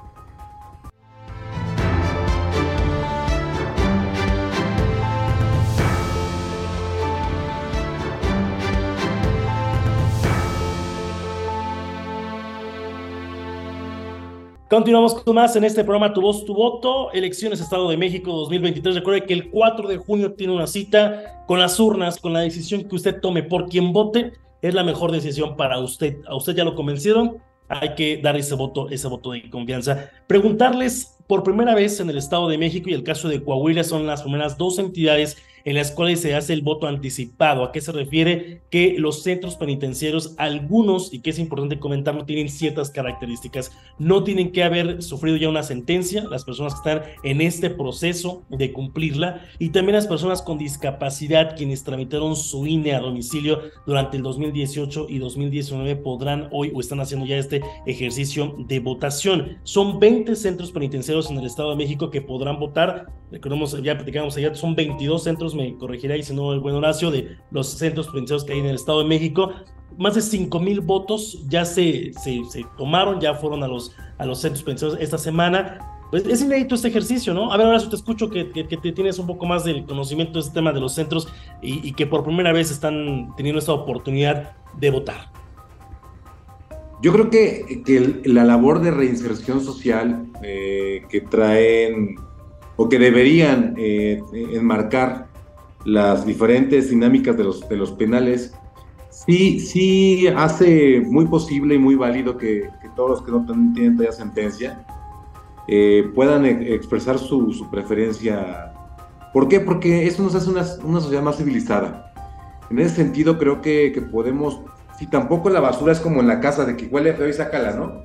Continuamos con más en este programa Tu Voz, Tu Voto, Elecciones Estado de México 2023. Recuerde que el 4 de junio tiene una cita con las urnas, con la decisión que usted tome por quien vote. Es la mejor decisión para usted. A usted ya lo convencieron, hay que dar ese voto, ese voto de confianza. Preguntarles por primera vez en el Estado de México y el caso de Coahuila son las primeras dos entidades en las cuales se hace el voto anticipado. ¿A qué se refiere? Que los centros penitenciarios, algunos, y que es importante comentarlo, tienen ciertas características. No tienen que haber sufrido ya una sentencia, las personas que están en este proceso de cumplirla, y también las personas con discapacidad, quienes tramitaron su INE a domicilio durante el 2018 y 2019, podrán hoy o están haciendo ya este ejercicio de votación. Son 20 centros penitenciarios en el Estado de México que podrán votar. Recordemos, ya platicamos ayer, son 22 centros me corregirá y si no el buen Horacio, de los centros penitenciarios que hay en el Estado de México. Más de 5 mil votos ya se, se, tomaron, ya fueron a los, a los centros penitenciarios esta semana. Pues es inédito este ejercicio, ¿no? A ver, Horacio, te escucho que, que, te tienes un poco más del conocimiento de este tema de los centros y, que por primera vez están teniendo esta oportunidad de votar. Yo creo que, que la labor de reinserción social eh, que traen o que deberían eh, enmarcar las diferentes dinámicas de los, de los penales Sí, sí hace muy posible y muy válido que, todos los que no tienen todavía sentencia eh, puedan e, expresar su, preferencia. ¿Por qué? Porque eso nos hace una, sociedad más civilizada. En ese sentido creo que, podemos, si tampoco la basura es como en la casa, de que huele feo y sácala, ¿no?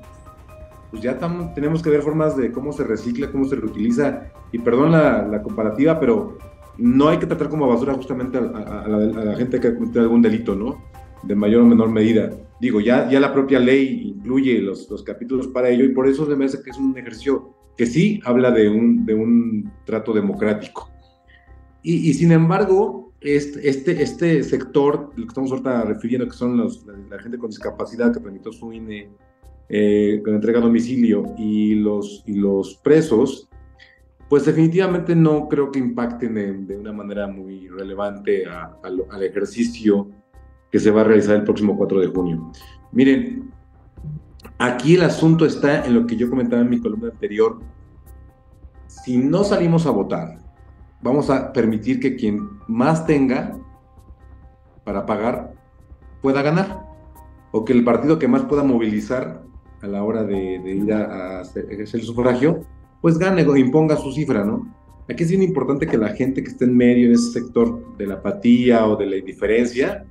Pues ya tenemos que ver formas de cómo se recicla, cómo se reutiliza. Y perdón la, comparativa, pero no hay que tratar como basura justamente a, la, a la gente que ha cometido algún delito, ¿no? de mayor o menor medida. Digo, ya, ya la propia ley incluye los, los capítulos para ello y por eso me hace que es un ejercicio que sí habla de un, de un trato democrático. Y, y sin embargo, este, este, este sector, lo que estamos ahorita refiriendo, que son los, la, gente con discapacidad que permitió su INE eh, con entrega a domicilio y los, y los presos, pues definitivamente no creo que impacten de, una manera muy relevante al ejercicio que se va a realizar el próximo 4 de junio. Miren, aquí el asunto está en lo que yo comentaba en mi columna anterior. Si no salimos a votar, vamos a permitir que quien más tenga para pagar pueda ganar. O que el partido que más pueda movilizar a la hora de, ir a, ejercer el sufragio, pues gane o imponga su cifra, ¿no? Aquí es bien importante que la gente que esté en medio de ese sector de la apatía o de la indiferencia,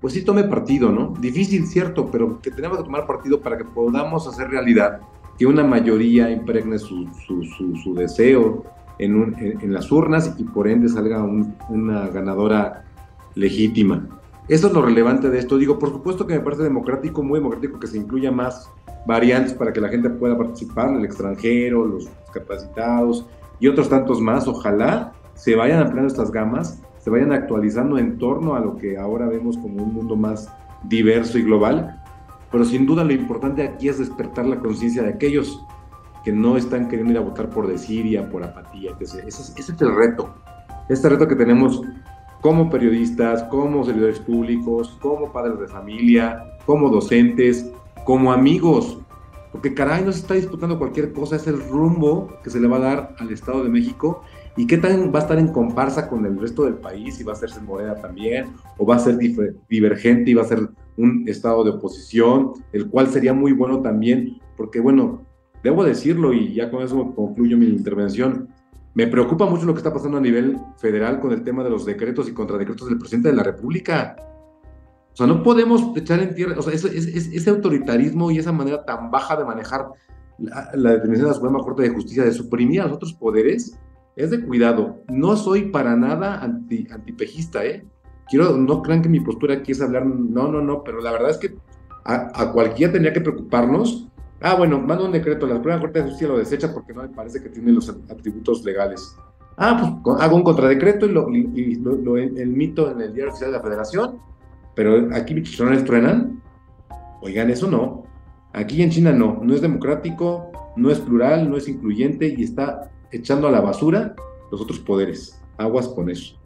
pues sí tome partido, ¿no? Difícil, cierto, pero que tenemos que tomar partido para que podamos hacer realidad que una mayoría impregne su, su, deseo en, en, las urnas y por ende salga una ganadora legítima. Eso es lo relevante de esto. Digo, por supuesto que me parece democrático, muy democrático que se incluya más variantes para que la gente pueda participar, el extranjero, los capacitados y otros tantos más. Ojalá se vayan ampliando estas gamas se vayan actualizando en torno a lo que ahora vemos como un mundo más diverso y global. Pero sin duda lo importante aquí es despertar la conciencia de aquellos que no están queriendo ir a votar por desidia, por apatía. Ese, ese, es el reto. Este reto que tenemos como periodistas, como servidores públicos, como padres de familia, como docentes, como amigos. Porque caray, no se está disputando cualquier cosa, es el rumbo que se le va a dar al Estado de México ¿Y qué tal va a estar en comparsa con el resto del país? ¿Y va a ser moneda también? ¿O va a ser divergente y va a ser un estado de oposición? El cual sería muy bueno también, porque bueno, debo decirlo y ya con eso concluyo mi intervención. Me preocupa mucho lo que está pasando a nivel federal con el tema de los decretos y contradecretos del presidente de la República. Sea, no podemos echar en tierra, o sea, ese, ese, autoritarismo y esa manera tan baja de manejar la, la determinación de la Suprema Corte de Justicia de suprimir a los otros poderes, es de cuidado. No soy para nada anti, antipejista, ¿eh? Quiero, no crean que mi postura aquí es hablar, no, no, no, pero la verdad es que a, cualquiera tenía que preocuparnos. Ah, bueno, mando un decreto, la Suprema Corte de Justicia lo desecha porque no me parece que tiene los atributos legales. Ah, pues hago un contradecreto y lo, y, lo, emito en el Diario Oficial de la Federación, pero aquí mis chichones truenan. Oigan, eso no. Aquí en China no, no es democrático, no es plural, no es incluyente y está echando a la basura los otros poderes. Aguas con eso.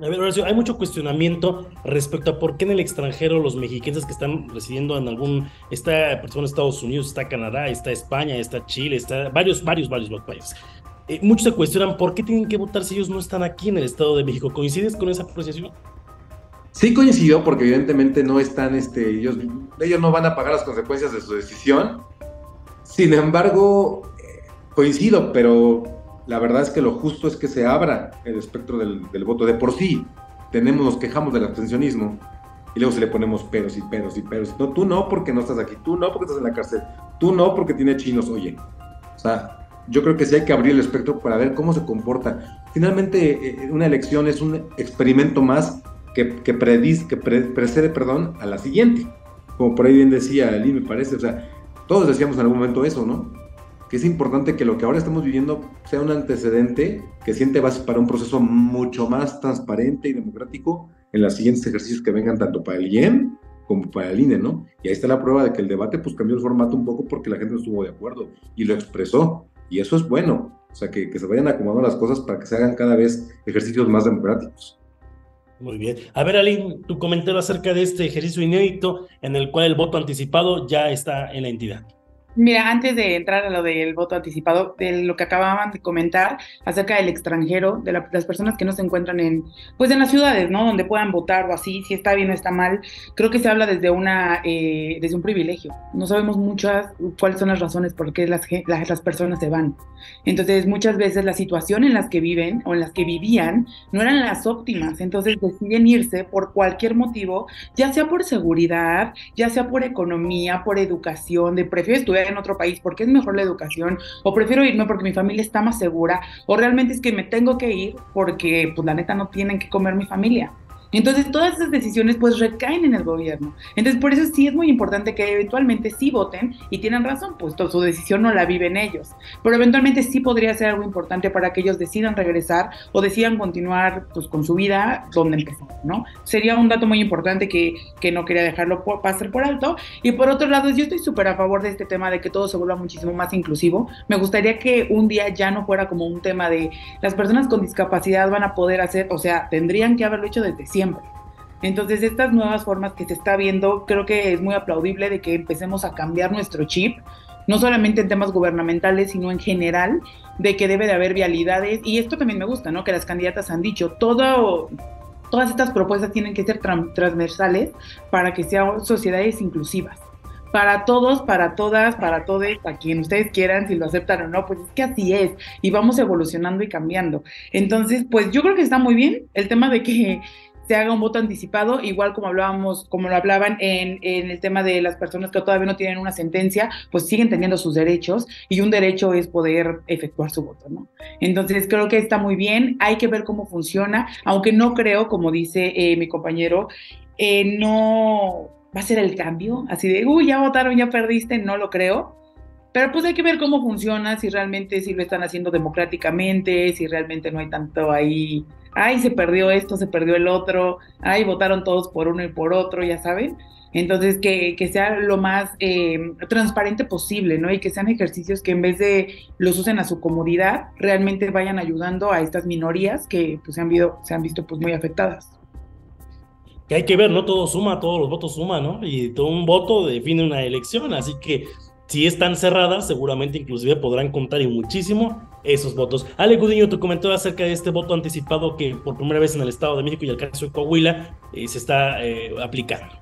A ver, Horacio, hay mucho cuestionamiento respecto a por qué en el extranjero los mexicanos que están residiendo en algún, está por ejemplo Estados Unidos, está Canadá, está España, está Chile, está varios, varios, varios países. Eh, muchos se cuestionan por qué tienen que votar si ellos no están aquí en el Estado de México. ¿Coincides con esa apreciación? Sí coincido porque evidentemente no están, este, ellos, ellos no van a pagar las consecuencias de su decisión. Sin embargo, coincido, pero la verdad es que lo justo es que se abra el espectro del, voto. De por sí, tenemos, nos quejamos del abstencionismo y luego se le ponemos peros y peros y peros. No, tú no porque no estás aquí, tú no porque estás en la cárcel, tú no porque tiene chinos, oye. O sea, yo creo que sí hay que abrir el espectro para ver cómo se comporta. Finalmente, eh, eh, una elección es un experimento más que, precede perdón, a la siguiente. Como por ahí bien decía Ali, me parece. O sea, todos decíamos en algún momento eso, ¿no? que es importante que lo que ahora estamos viviendo sea un antecedente que siente base para un proceso mucho más transparente y democrático en los siguientes ejercicios que vengan tanto para el IEM como para el INE, ¿no? Y ahí está la prueba de que el debate pues cambió el formato un poco porque la gente no estuvo de acuerdo y lo expresó. Y eso es bueno, o sea, que, que se vayan acomodando las cosas para que se hagan cada vez ejercicios más democráticos. Muy bien. A ver, Aline, tu comentario acerca de este ejercicio inédito en el cual el voto anticipado ya está en la entidad. Mira, antes de entrar a lo del voto anticipado, de lo que acababan de comentar acerca del extranjero, de las personas que no se encuentran en, pues en las ciudades, ¿no? Donde puedan votar o así, si está bien o está mal, creo que se habla desde una, eh, desde un privilegio. No sabemos muchas cuáles son las razones por qué las, las, las personas se van. Entonces, muchas veces la situación en las que viven o en las que vivían no eran las óptimas. Entonces deciden irse por cualquier motivo, ya sea por seguridad, ya sea por economía, por educación, de prefiero estudiar en otro país porque es mejor la educación, o prefiero irme porque mi familia está más segura, o realmente es que me tengo que ir porque, pues la neta, no tienen que comer mi familia. Entonces, todas esas decisiones pues recaen en el gobierno. Entonces, por eso sí es muy importante que eventualmente sí voten y tienen razón, pues su decisión no la viven ellos. Pero eventualmente sí podría ser algo importante para que ellos decidan regresar o decidan continuar pues con su vida donde empezaron, ¿no? Sería un dato muy importante que, que no quería dejarlo pasar por alto. Y por otro lado, yo estoy súper a favor de este tema de que todo se vuelva muchísimo más inclusivo. Me gustaría que un día ya no fuera como un tema de las personas con discapacidad van a poder hacer, o sea, tendrían que haberlo hecho desde siempre. Entonces, estas nuevas formas que se está viendo, creo que es muy aplaudible de que empecemos a cambiar nuestro chip, no solamente en temas gubernamentales, sino en general, de que debe de haber vialidades. Y esto también me gusta, ¿no? Que las candidatas han dicho, todo, todas estas propuestas tienen que ser transversales para que sean sociedades inclusivas para todos, para todas, para todos, a quien ustedes quieran, si lo aceptan o no, pues es que así es, y vamos evolucionando y cambiando. Entonces, pues yo creo que está muy bien el tema de que se haga un voto anticipado, igual como hablábamos, como lo hablaban en, en, el tema de las personas que todavía no tienen una sentencia, pues siguen teniendo sus derechos y un derecho es poder efectuar su voto, ¿no? Entonces creo que está muy bien, hay que ver cómo funciona, aunque no creo, como dice eh, mi compañero, eh, no va a ser el cambio, así de, uy, ya votaron, ya perdiste, no lo creo. Pero pues hay que ver cómo funciona, si realmente si lo están haciendo democráticamente, si realmente no hay tanto ahí ay, se perdió esto, se perdió el otro, ay, votaron todos por uno y por otro, ya saben. Entonces, que, que sea lo más eh, transparente posible, ¿no? Y que sean ejercicios que en vez de los usen a su comodidad, realmente vayan ayudando a estas minorías que pues, se, han visto, pues, muy afectadas. Que hay que ver, ¿no? Todo suma, todos los votos suman, ¿no? Y todo un voto define una elección, así que si están cerradas, seguramente inclusive podrán contar y muchísimo esos votos. Ale Gudiño, tu comentó acerca de este voto anticipado que por primera vez en el Estado de México y el caso de Coahuila eh, se está eh, aplicando.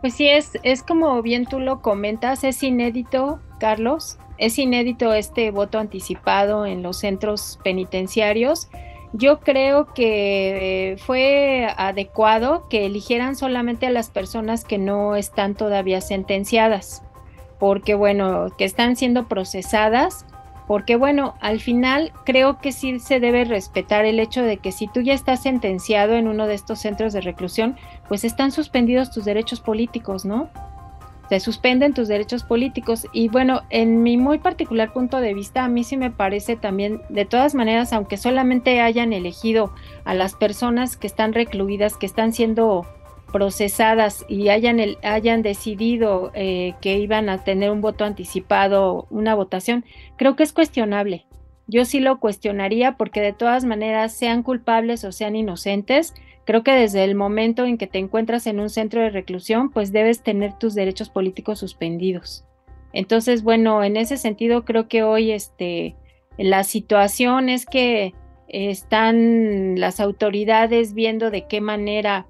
Pues sí, es, es como bien tú lo comentas, es inédito, Carlos, es inédito este voto anticipado en los centros penitenciarios. Yo creo que eh, fue adecuado que eligieran solamente a las personas que no están todavía sentenciadas porque bueno, que están siendo procesadas, porque bueno, al final creo que sí se debe respetar el hecho de que si tú ya estás sentenciado en uno de estos centros de reclusión, pues están suspendidos tus derechos políticos, ¿no? Se suspenden tus derechos políticos y bueno, en mi muy particular punto de vista, a mí sí me parece también, de todas maneras, aunque solamente hayan elegido a las personas que están recluidas, que están siendo procesadas y hayan, hayan decidido eh, que iban a tener un voto anticipado, una votación, creo que es cuestionable. Yo sí lo cuestionaría porque de todas maneras, sean culpables o sean inocentes, creo que desde el momento en que te encuentras en un centro de reclusión, pues debes tener tus derechos políticos suspendidos. Entonces, bueno, en ese sentido creo que hoy este, la situación es que están las autoridades viendo de qué manera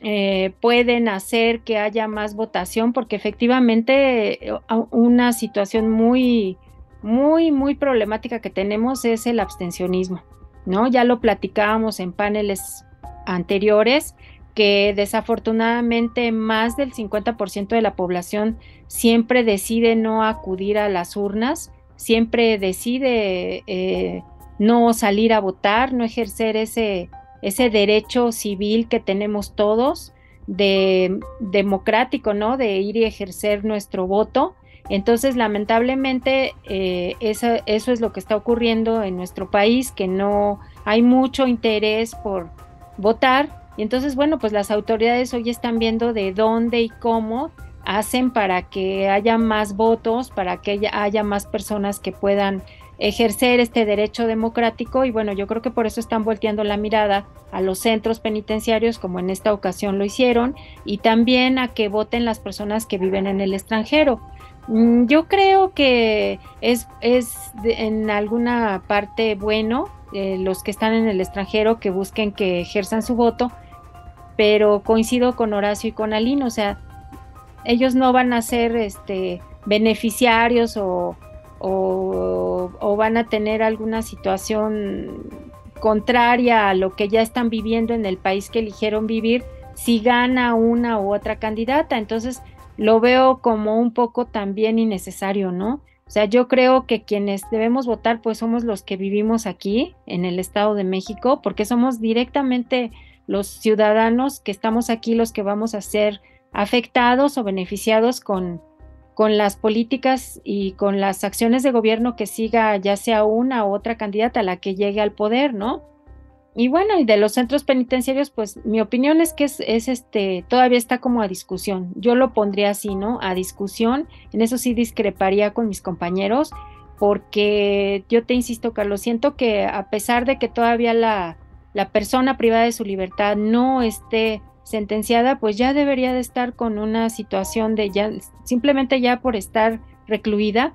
eh, pueden hacer que haya más votación, porque efectivamente eh, una situación muy, muy, muy problemática que tenemos es el abstencionismo, ¿no? Ya lo platicábamos en paneles anteriores, que desafortunadamente más del 50% de la población siempre decide no acudir a las urnas, siempre decide eh, no salir a votar, no ejercer ese ese derecho civil que tenemos todos de democrático, ¿no? De ir y ejercer nuestro voto. Entonces, lamentablemente, eh, eso, eso, es lo que está ocurriendo en nuestro país, que no hay mucho interés por votar. Y entonces, bueno, pues las autoridades hoy están viendo de dónde y cómo hacen para que haya más votos, para que haya más personas que puedan ejercer este derecho democrático y bueno, yo creo que por eso están volteando la mirada a los centros penitenciarios como en esta ocasión lo hicieron y también a que voten las personas que viven en el extranjero. Mm, yo creo que es, es en alguna parte bueno eh, los que están en el extranjero que busquen que ejerzan su voto, pero coincido con Horacio y con Aline, o sea, ellos no van a ser este, beneficiarios o, o, van a tener alguna situación contraria a lo que ya están viviendo en el país que eligieron vivir si gana una u otra candidata. Entonces, lo veo como un poco también innecesario, ¿no? O sea, yo creo que quienes debemos votar, pues somos los que vivimos aquí, en el Estado de México, porque somos directamente los ciudadanos que estamos aquí los que vamos a ser afectados o beneficiados con, con las políticas y con las acciones de gobierno que siga ya sea una u otra candidata a la que llegue al poder, ¿no? Y bueno, y de los centros penitenciarios, pues mi opinión es que es, este, todavía está como a discusión. Yo lo pondría así, ¿no? A discusión. En eso sí discreparía con mis compañeros, porque yo te insisto, Carlos, siento que a pesar de que todavía la, la persona privada de su libertad no esté sentenciada, pues ya debería de estar con una situación de ya, simplemente ya por estar recluida,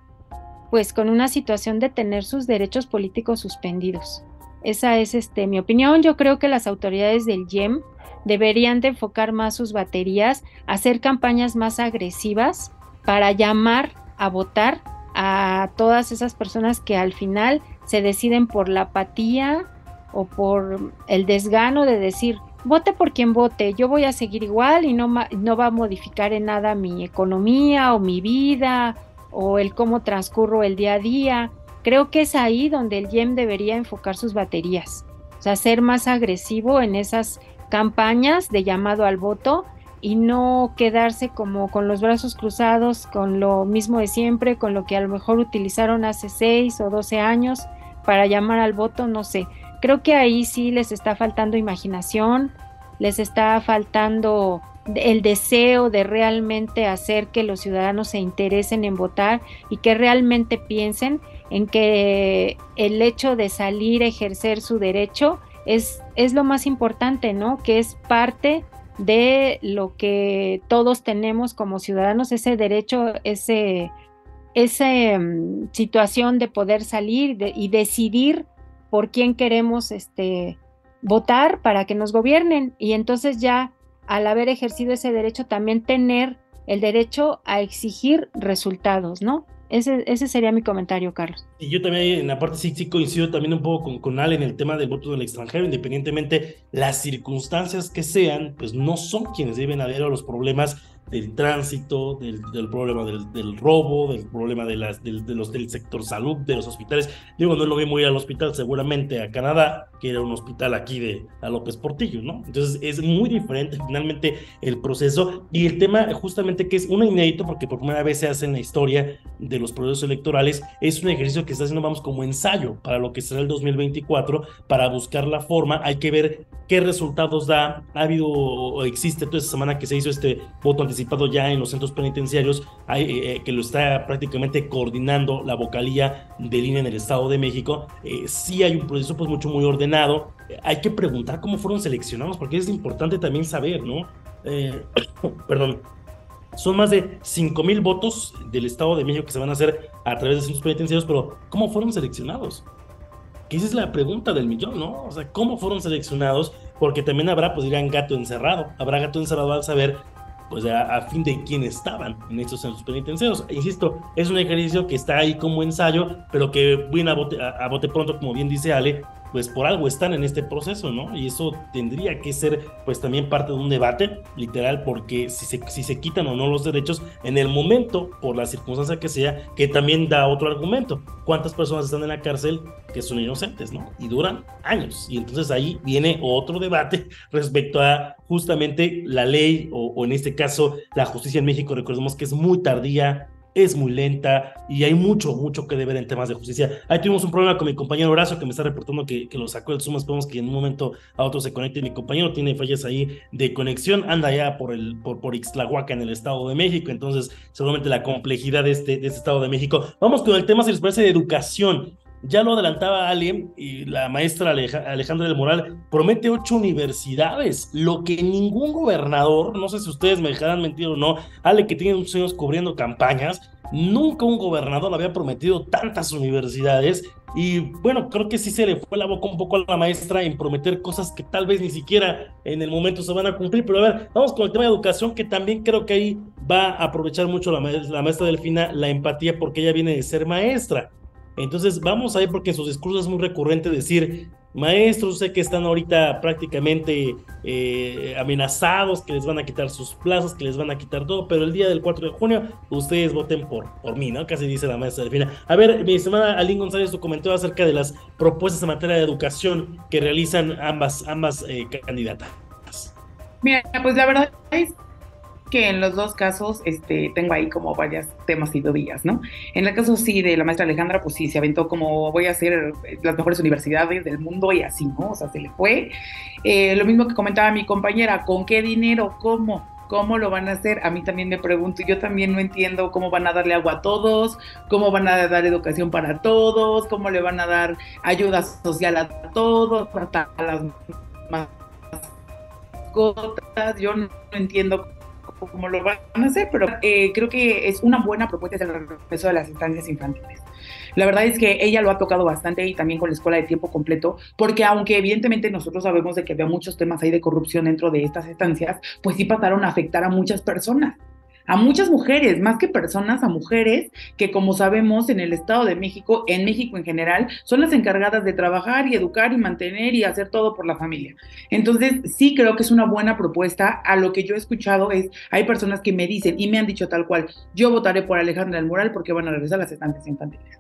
pues con una situación de tener sus derechos políticos suspendidos. Esa es este, mi opinión. Yo creo que las autoridades del YEM deberían de enfocar más sus baterías, hacer campañas más agresivas para llamar a votar a todas esas personas que al final se deciden por la apatía o por el desgano de decir, vote por quien vote, yo voy a seguir igual y no, no va a modificar en nada mi economía o mi vida o el cómo transcurro el día a día. Creo que es ahí donde el YEM debería enfocar sus baterías, o sea, ser más agresivo en esas campañas de llamado al voto y no quedarse como con los brazos cruzados, con lo mismo de siempre, con lo que a lo mejor utilizaron hace 6 o 12 años para llamar al voto, no sé. Creo que ahí sí les está faltando imaginación, les está faltando el deseo de realmente hacer que los ciudadanos se interesen en votar y que realmente piensen en que el hecho de salir a ejercer su derecho es, es lo más importante, ¿no? Que es parte de lo que todos tenemos como ciudadanos, ese derecho, ese, esa mm, situación de poder salir y decidir por quién queremos este, votar para que nos gobiernen. Y entonces ya al haber ejercido ese derecho, también tener el derecho a exigir resultados, ¿no? Ese, ese sería mi comentario, Carlos. Y yo también en la parte sí, sí coincido también un poco con, con en el tema del voto del extranjero, independientemente las circunstancias que sean, pues no son quienes deben haber los problemas del tránsito, del, del problema del, del, robo, del problema de las, del, sector salud, de los hospitales. Digo, no lo vi muy al hospital, seguramente a Canadá, que era un hospital aquí de a López Portillo, ¿no? Entonces es muy diferente finalmente el proceso y el tema justamente que es un inédito porque por primera vez se hace en la historia de los procesos electorales, es un ejercicio que está haciendo, vamos, como ensayo para lo que será el 2024, para buscar la forma, hay que ver qué resultados da, ha habido o existe toda esta semana que se hizo este voto anticipado ya en los centros penitenciarios, hay, eh, eh, que lo está prácticamente coordinando la vocalía del INE en el Estado de México, eh, sí hay un proceso pues mucho muy ordenado. Hay que preguntar cómo fueron seleccionados, porque es importante también saber, ¿no? perdón. Son más de 5 mil votos del Estado de México que se van a hacer a través de centros penitenciarios, pero ¿cómo fueron seleccionados? Que esa es la pregunta del millón, ¿no? O sea, ¿cómo fueron seleccionados? Porque también habrá, pues dirán, gato encerrado. Habrá gato encerrado al saber pues a, fin de quién estaban en estos centros penitenciarios. Insisto, es un ejercicio que está ahí como ensayo, pero que viene a bote, a bote pronto, como bien dice Ale, pues por algo están en este proceso, ¿no? Y eso tendría que ser pues también parte de un debate, literal, porque si se, si se quitan o no los derechos en el momento, por la circunstancia que sea, que también da otro argumento. ¿Cuántas personas están en la cárcel que son inocentes, ¿no? Y duran años. Y entonces ahí viene otro debate respecto a justamente la ley o, o en este caso la justicia en México. Recordemos que es muy tardía, es muy lenta y hay mucho, mucho que deber en temas de justicia. Ahí tuvimos un problema con mi compañero Horacio que me está reportando que, que lo sacó del Zoom. Esperemos que en un momento a otro se conecte. Mi compañero tiene fallas ahí de conexión, anda allá por, el, por, por Ixtlahuaca en el Estado de México. Entonces, seguramente la complejidad de este, de este Estado de México. Vamos con el tema, si les parece, de educación. Ya lo adelantaba alguien y la maestra Alejandra del Moral promete ocho universidades, lo que ningún gobernador, no sé si ustedes me dejarán mentir o no, Ale que tiene muchos años cubriendo campañas, nunca un gobernador había prometido tantas universidades y bueno, creo que sí se le fue la boca un poco a la maestra en prometer cosas que tal vez ni siquiera en el momento se van a cumplir. Pero a ver, vamos con el tema de educación, que también creo que ahí va a aprovechar mucho la maestra Delfina la empatía porque ella viene de ser maestra. Entonces vamos a ver porque en sus discursos es muy recurrente decir, maestros, sé que están ahorita prácticamente eh, amenazados, que les van a quitar sus plazas, que les van a quitar todo, pero el día del 4 de junio ustedes voten por, por mí, ¿no? Casi dice la maestra Delfina. A ver, mi estimada Aline González, tu comentario acerca de las propuestas en materia de educación que realizan ambas, ambas eh, candidatas. Mira, pues la verdad es que en los dos casos este, tengo ahí como varios temas y dudas, ¿no? En el caso sí de la maestra Alejandra, pues sí, se aventó como voy a hacer las mejores universidades del mundo y así, ¿no? O sea, se le fue. Eh, lo mismo que comentaba mi compañera, ¿con qué dinero? ¿Cómo? ¿Cómo lo van a hacer? A mí también me pregunto, yo también no entiendo cómo van a darle agua a todos, cómo van a dar educación para todos, cómo le van a dar ayuda social a todos, hasta a las mascotas, yo no entiendo cómo lo van a hacer, pero eh, creo que es una buena propuesta el regreso de las instancias infantiles. La verdad es que ella lo ha tocado bastante y también con la escuela de tiempo completo, porque aunque evidentemente nosotros sabemos de que había muchos temas ahí de corrupción dentro de estas estancias, pues sí pasaron a afectar a muchas personas a muchas mujeres, más que personas, a mujeres que como sabemos en el Estado de México, en México en general, son las encargadas de trabajar y educar y mantener y hacer todo por la familia. Entonces, sí creo que es una buena propuesta. A lo que yo he escuchado es, hay personas que me dicen y me han dicho tal cual, yo votaré por Alejandra del Moral porque van a regresar las estantes infantiles.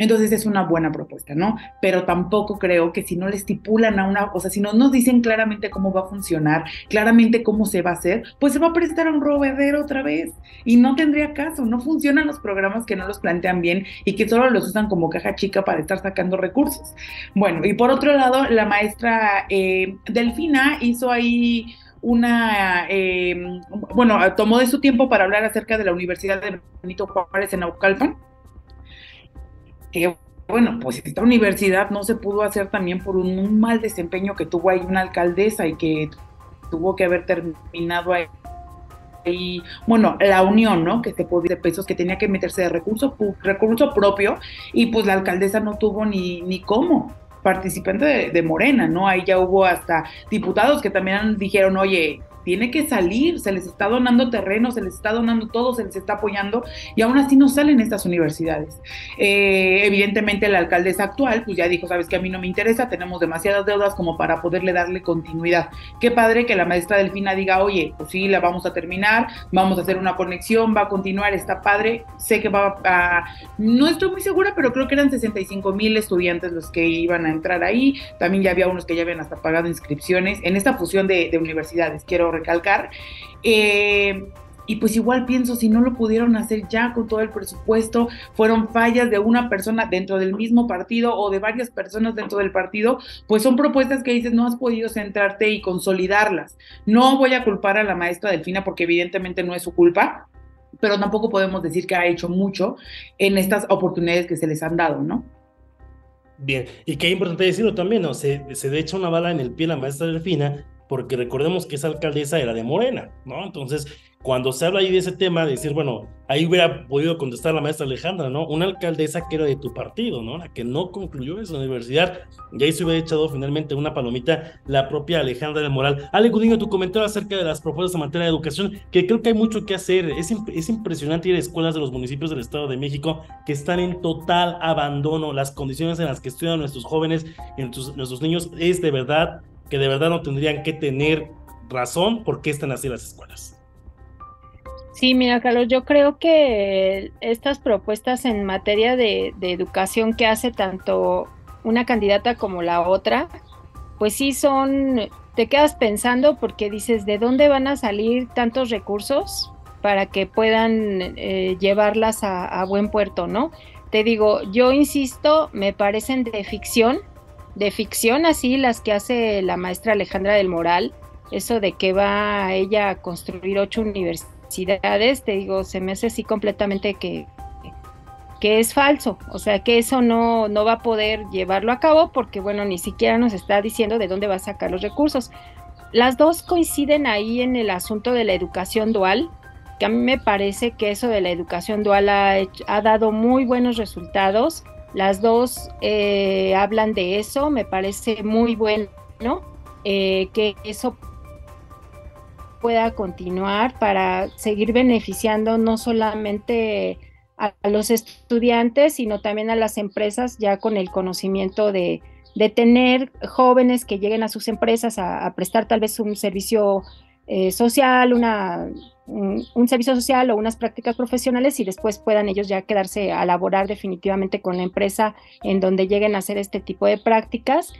Entonces es una buena propuesta, ¿no? Pero tampoco creo que si no le estipulan a una, o sea, si no nos dicen claramente cómo va a funcionar, claramente cómo se va a hacer, pues se va a prestar a un rovedero otra vez y no tendría caso, no funcionan los programas que no los plantean bien y que solo los usan como caja chica para estar sacando recursos. Bueno, y por otro lado, la maestra eh, Delfina hizo ahí una, eh, bueno, tomó de su tiempo para hablar acerca de la Universidad de Benito Juárez en Naucalpan que bueno, pues esta universidad no se pudo hacer también por un, mal desempeño que tuvo ahí una alcaldesa y que tuvo que haber terminado ahí bueno, la unión, ¿no? Que se podía de pesos, que tenía que meterse de recurso, recurso propio, y pues la alcaldesa no tuvo ni, ni cómo participante de, de, Morena, ¿no? Ahí ya hubo hasta diputados que también dijeron, oye, tiene que salir, se les está donando terreno, se les está donando todo, se les está apoyando y aún así no salen estas universidades. Eh, evidentemente la alcaldesa actual pues ya dijo, sabes que a mí no me interesa, tenemos demasiadas deudas como para poderle darle continuidad. Qué padre que la maestra Delfina diga, oye, pues sí, la vamos a terminar, vamos a hacer una conexión, va a continuar, está padre, sé que va a... No estoy muy segura, pero creo que eran 65 mil estudiantes los que iban a entrar ahí, también ya había unos que ya habían hasta pagado inscripciones en esta fusión de, de universidades, quiero recalcar. Eh, y pues igual pienso, si no lo pudieron hacer ya con todo el presupuesto, fueron fallas de una persona dentro del mismo partido o de varias personas dentro del partido, pues son propuestas que dices, no has podido centrarte y consolidarlas. No voy a culpar a la maestra Delfina porque evidentemente no es su culpa, pero tampoco podemos decir que ha hecho mucho en estas oportunidades que se les han dado, ¿no? Bien, y qué importante decirlo también, ¿no? Se, se echa una bala en el pie la maestra Delfina porque recordemos que esa alcaldesa era de Morena, ¿no? Entonces, cuando se habla ahí de ese tema, de decir, bueno, ahí hubiera podido contestar la maestra Alejandra, ¿no? Una alcaldesa que era de tu partido, ¿no? La que no concluyó esa universidad, y ahí se hubiera echado finalmente una palomita la propia Alejandra del Moral. Ale Gudiño, tu comentario acerca de las propuestas en materia de educación, que creo que hay mucho que hacer. Es, es impresionante ir a escuelas de los municipios del Estado de México que están en total abandono. Las condiciones en las que estudian nuestros jóvenes nuestros, nuestros niños es de verdad que de verdad no tendrían que tener razón por qué están así las escuelas. Sí, mira, Carlos, yo creo que estas propuestas en materia de, educación que hace tanto una candidata como la otra, pues sí son, te quedas pensando porque dices, ¿de dónde van a salir tantos recursos para que puedan eh, llevarlas a, a, buen puerto, ¿no? Te digo, yo insisto, me parecen de ficción, de ficción así, las que hace la maestra Alejandra del Moral, eso de que va ella a construir ocho universidades, te digo, se me hace así completamente que, que es falso, o sea que eso no, no va a poder llevarlo a cabo porque bueno, ni siquiera nos está diciendo de dónde va a sacar los recursos. Las dos coinciden ahí en el asunto de la educación dual, que a mí me parece que eso de la educación dual ha, ha dado muy buenos resultados. Las dos eh, hablan de eso, me parece muy bueno eh, que eso pueda continuar para seguir beneficiando no solamente a, los estudiantes, sino también a las empresas ya con el conocimiento de, tener jóvenes que lleguen a sus empresas a, prestar tal vez un servicio eh, social, un, servicio social o unas prácticas profesionales y después puedan ellos ya quedarse a laborar definitivamente con la empresa en donde lleguen a hacer este tipo de prácticas.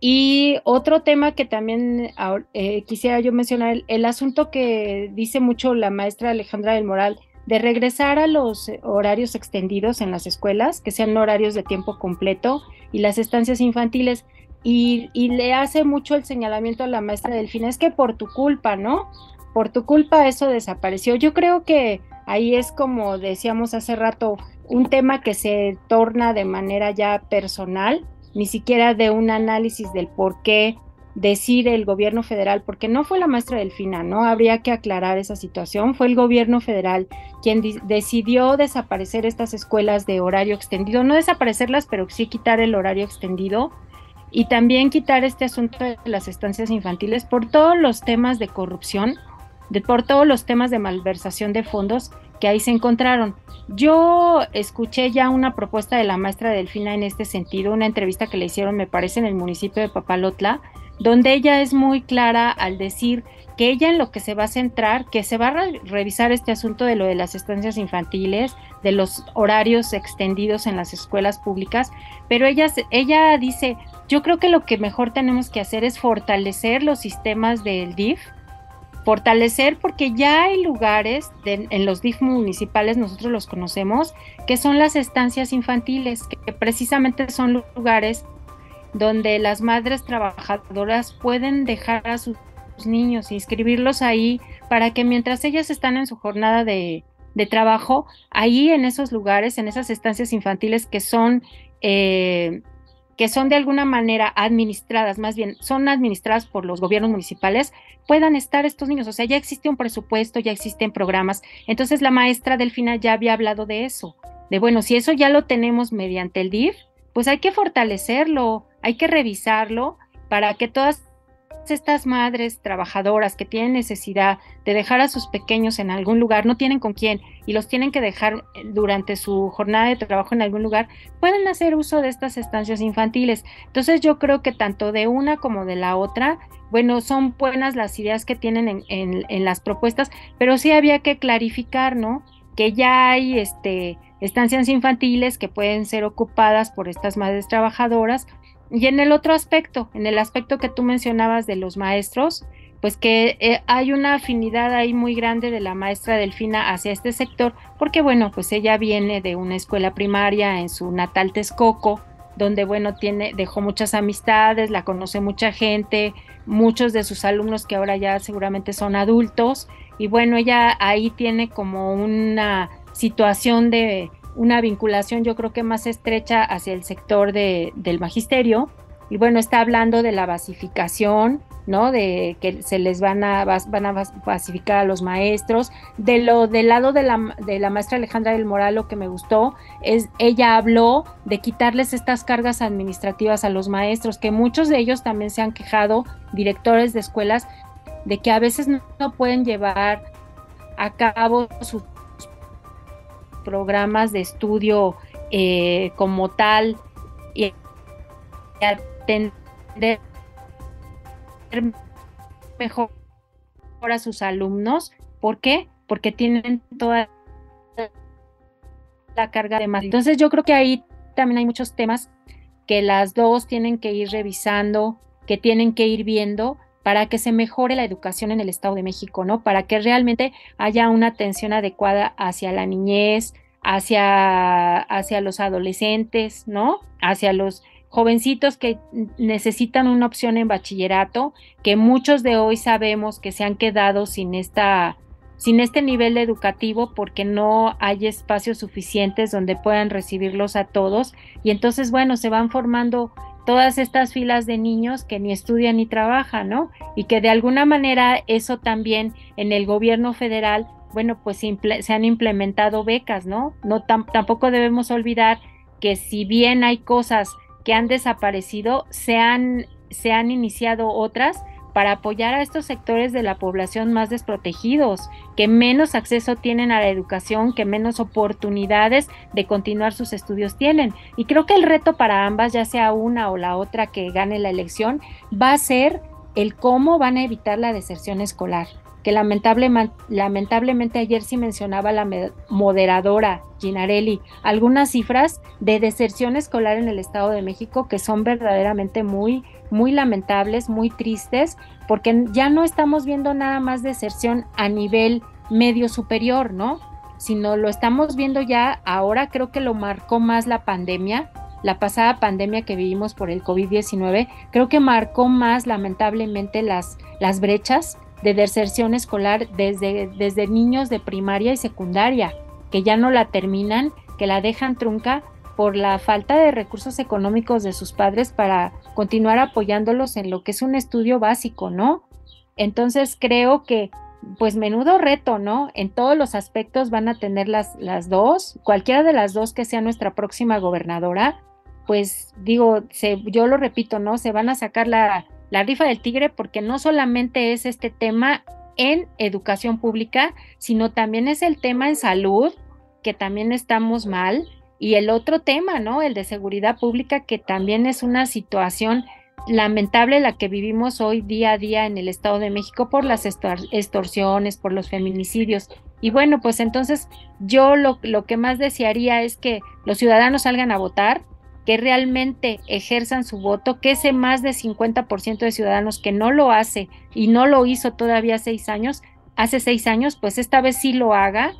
Y otro tema que también eh, quisiera yo mencionar, el, asunto que dice mucho la maestra Alejandra del Moral, de regresar a los horarios extendidos en las escuelas, que sean horarios de tiempo completo y las estancias infantiles. Y, y, le hace mucho el señalamiento a la maestra Delfina, es que por tu culpa, ¿no? Por tu culpa eso desapareció. Yo creo que ahí es como decíamos hace rato, un tema que se torna de manera ya personal ni siquiera de un análisis del por qué decide el gobierno federal, porque no fue la maestra Delfina, ¿no? Habría que aclarar esa situación. Fue el gobierno federal quien decidió desaparecer estas escuelas de horario extendido, no desaparecerlas, pero sí quitar el horario extendido y también quitar este asunto de las estancias infantiles por todos los temas de corrupción, de, por todos los temas de malversación de fondos que ahí se encontraron. Yo escuché ya una propuesta de la maestra Delfina en este sentido, una entrevista que le hicieron, me parece, en el municipio de Papalotla, donde ella es muy clara al decir que ella en lo que se va a centrar, que se va a revisar este asunto de lo de las estancias infantiles, de los horarios extendidos en las escuelas públicas, pero ella, ella dice, yo creo que lo que mejor tenemos que hacer es fortalecer los sistemas del DIF, fortalecer porque ya hay lugares en los DIF municipales, nosotros los conocemos, que son las estancias infantiles, que precisamente son lugares donde las madres trabajadoras pueden dejar a sus niños, inscribirlos ahí para que mientras ellas están en su jornada de, trabajo, ahí en esos lugares, en esas estancias infantiles que son eh, que son de alguna manera administradas, más bien son administradas por los gobiernos municipales, puedan estar estos niños. O sea, ya existe un presupuesto, ya existen programas. Entonces la maestra Delfina ya había hablado de eso, de bueno, si eso ya lo tenemos mediante el DIF, pues hay que fortalecerlo, hay que revisarlo para que todas estas madres trabajadoras que tienen necesidad de dejar a sus pequeños en algún lugar, no tienen con quién y los tienen que dejar durante su jornada de trabajo en algún lugar, pueden hacer uso de estas estancias infantiles. Entonces yo creo que tanto de una como de la otra, bueno, son buenas las ideas que tienen en, las propuestas, pero sí había que clarificar, ¿no? Que ya hay este, estancias infantiles que pueden ser ocupadas por estas madres trabajadoras y en el otro aspecto, en el aspecto que tú mencionabas de los maestros, pues que eh, hay una afinidad ahí muy grande de la maestra Delfina hacia este sector, porque bueno, pues ella viene de una escuela primaria en su natal Texcoco, donde bueno, tiene, dejó muchas amistades, la conoce mucha gente, muchos de sus alumnos que ahora ya seguramente son adultos, y bueno, ella ahí tiene como una situación de una vinculación yo creo que más estrecha hacia el sector de, del magisterio. Y bueno, está hablando de la basificación, ¿no? De que se les van a, van a basificar a los maestros. De lo del lado de la, de la maestra Alejandra del Moral, lo que me gustó es, ella habló de quitarles estas cargas administrativas a los maestros, que muchos de ellos también se han quejado, directores de escuelas, de que a veces no, pueden llevar a cabo su programas de estudio eh, como tal y atender mejor a sus alumnos. ¿Por qué? Porque tienen toda la carga de más. Entonces yo creo que ahí también hay muchos temas que las dos tienen que ir revisando, que tienen que ir viendo para que se mejore la educación en el Estado de México, ¿no? Para que realmente haya una atención adecuada hacia la niñez, hacia, hacia los adolescentes, ¿no? Hacia los jovencitos que necesitan una opción en bachillerato, que muchos de hoy sabemos que se han quedado sin esta sin este nivel educativo porque no hay espacios suficientes donde puedan recibirlos a todos y entonces bueno, se van formando todas estas filas de niños que ni estudian ni trabajan, ¿no? Y que de alguna manera eso también en el gobierno federal, bueno, pues se, han implementado becas, ¿no? no tampoco debemos olvidar que si bien hay cosas que han desaparecido, se han, se han iniciado otras para apoyar a estos sectores de la población más desprotegidos, que menos acceso tienen a la educación, que menos oportunidades de continuar sus estudios tienen. Y creo que el reto para ambas, ya sea una o la otra que gane la elección, va a ser el cómo van a evitar la deserción escolar que lamentablemente ayer sí mencionaba la moderadora Ginarelli algunas cifras de deserción escolar en el Estado de México que son verdaderamente muy, muy lamentables, muy tristes, porque ya no estamos viendo nada más deserción a nivel medio superior, ¿no? Sino lo estamos viendo ya, ahora creo que lo marcó más la pandemia, la pasada pandemia que vivimos por el COVID-19, creo que marcó más lamentablemente las, las brechas de deserción escolar desde, desde niños de primaria y secundaria, que ya no la terminan, que la dejan trunca por la falta de recursos económicos de sus padres para continuar apoyándolos en lo que es un estudio básico, ¿no? Entonces creo que, pues menudo reto, ¿no? En todos los aspectos van a tener las, las dos, cualquiera de las dos que sea nuestra próxima gobernadora, pues digo, yo lo repito, ¿no? Se van a sacar la, la rifa del tigre porque no solamente es este tema en educación pública, sino también es el tema en salud, que también estamos mal, y el otro tema, ¿no? El de seguridad pública, que también es una situación lamentable la que vivimos hoy día a día en el Estado de México por las extorsiones, por los feminicidios. Y bueno, pues entonces yo lo, lo que más desearía es que los ciudadanos salgan a votar, que realmente ejerzan su voto, que ese más de 50% de ciudadanos que no lo hace y no lo hizo todavía seis años, hace seis años, pues esta vez sí lo haga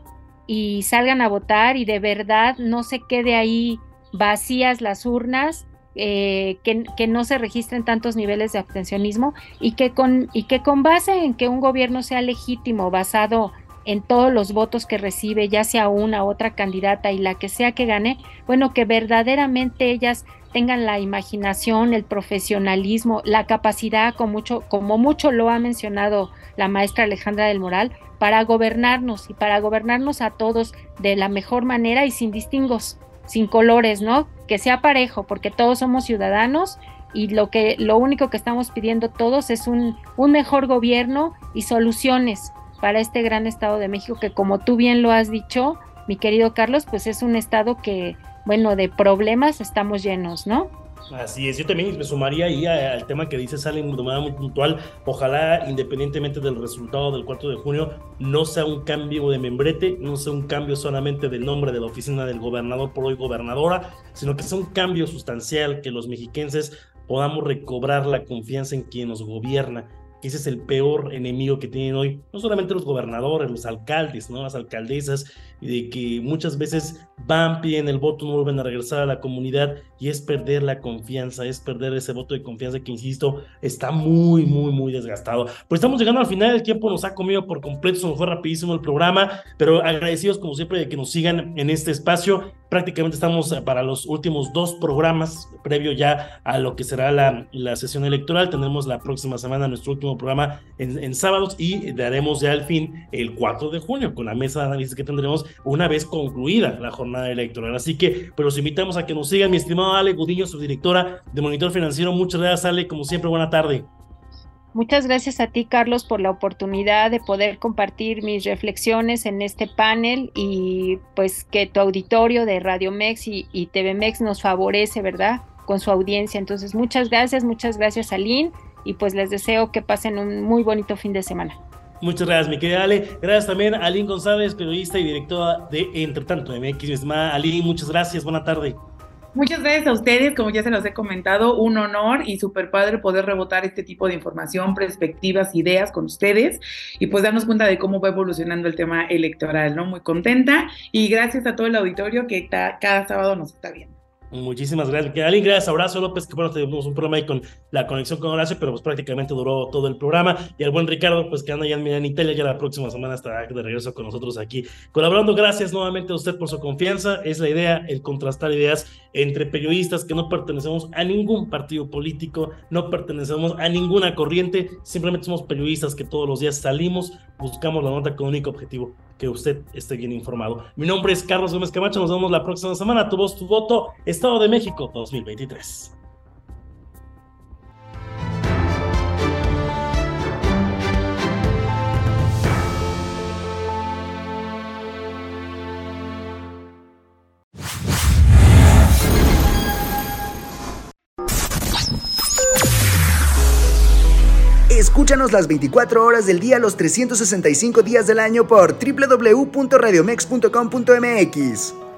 y salgan a votar y de verdad no se quede ahí vacías las urnas, eh, que, que, no se registren tantos niveles de abstencionismo y que, con, y que con base en que un gobierno sea legítimo, basado en todos los votos que recibe, ya sea una otra candidata y la que sea que gane, bueno, que verdaderamente ellas tengan la imaginación, el profesionalismo, la capacidad, como mucho, como mucho lo ha mencionado la maestra Alejandra del Moral, para gobernarnos y para gobernarnos a todos de la mejor manera y sin distingos, sin colores, ¿no? Que sea parejo, porque todos somos ciudadanos y lo que lo único que estamos pidiendo todos es un, un mejor gobierno y soluciones para este gran estado de México que como tú bien lo has dicho, mi querido Carlos, pues es un estado que, bueno, de problemas estamos llenos, ¿no? Así es, yo también me sumaría ahí al tema que dice Salen de manera muy puntual. Ojalá, independientemente del resultado del 4 de junio, no sea un cambio de membrete, no sea un cambio solamente del nombre de la oficina del gobernador por hoy gobernadora, sino que sea un cambio sustancial, que los mexiquenses podamos recobrar la confianza en quien nos gobierna que ese es el peor enemigo que tienen hoy, no solamente los gobernadores, los alcaldes, ¿no? las alcaldesas, y de que muchas veces van, piden el voto, no vuelven a regresar a la comunidad, y es perder la confianza, es perder ese voto de confianza que, insisto, está muy, muy, muy desgastado. Pues estamos llegando al final, el tiempo nos ha comido por completo, se nos fue rapidísimo el programa, pero agradecidos como siempre de que nos sigan en este espacio. Prácticamente estamos para los últimos dos programas, previo ya a lo que será la, la sesión electoral. Tendremos la próxima semana nuestro último programa en, sábados y daremos ya al fin el 4 de junio con la mesa de análisis que tendremos una vez concluida la jornada electoral. Así que, pues los invitamos a que nos sigan, mi estimado Ale Gudiño, subdirectora de Monitor Financiero. Muchas gracias, Ale. Como siempre, buena tarde. Muchas gracias a ti, Carlos, por la oportunidad de poder compartir mis reflexiones en este panel y pues que tu auditorio de Radio Mex y, y TV Mex nos favorece, ¿verdad? Con su audiencia. Entonces, muchas gracias, muchas gracias, Aline y pues les deseo que pasen un muy bonito fin de semana. Muchas gracias, mi querida Ale. Gracias también a Aline González, periodista y directora de Entretanto MX. Mi estimada Aline, muchas gracias. Buena tarde. Muchas gracias a ustedes, como ya se los he comentado, un honor y súper padre poder rebotar este tipo de información, perspectivas, ideas con ustedes y pues darnos cuenta de cómo va evolucionando el tema electoral, ¿no? Muy contenta y gracias a todo el auditorio que cada sábado nos está viendo. Muchísimas gracias. Alguien, gracias a Horacio López, que bueno, tuvimos un problema ahí con la conexión con Horacio, pero pues prácticamente duró todo el programa. Y al buen Ricardo, pues que anda ya en Italia, ya la próxima semana estará de regreso con nosotros aquí colaborando. Gracias nuevamente a usted por su confianza. Es la idea, el contrastar ideas entre periodistas que no pertenecemos a ningún partido político, no pertenecemos a ninguna corriente, simplemente somos periodistas que todos los días salimos, buscamos la nota con único objetivo, que usted esté bien informado. Mi nombre es Carlos Gómez Camacho, nos vemos la próxima semana. Tu voz, tu voto, Estado de México 2023. Escúchanos las 24 horas del día, los 365 días del año por www.radiomex.com.mx.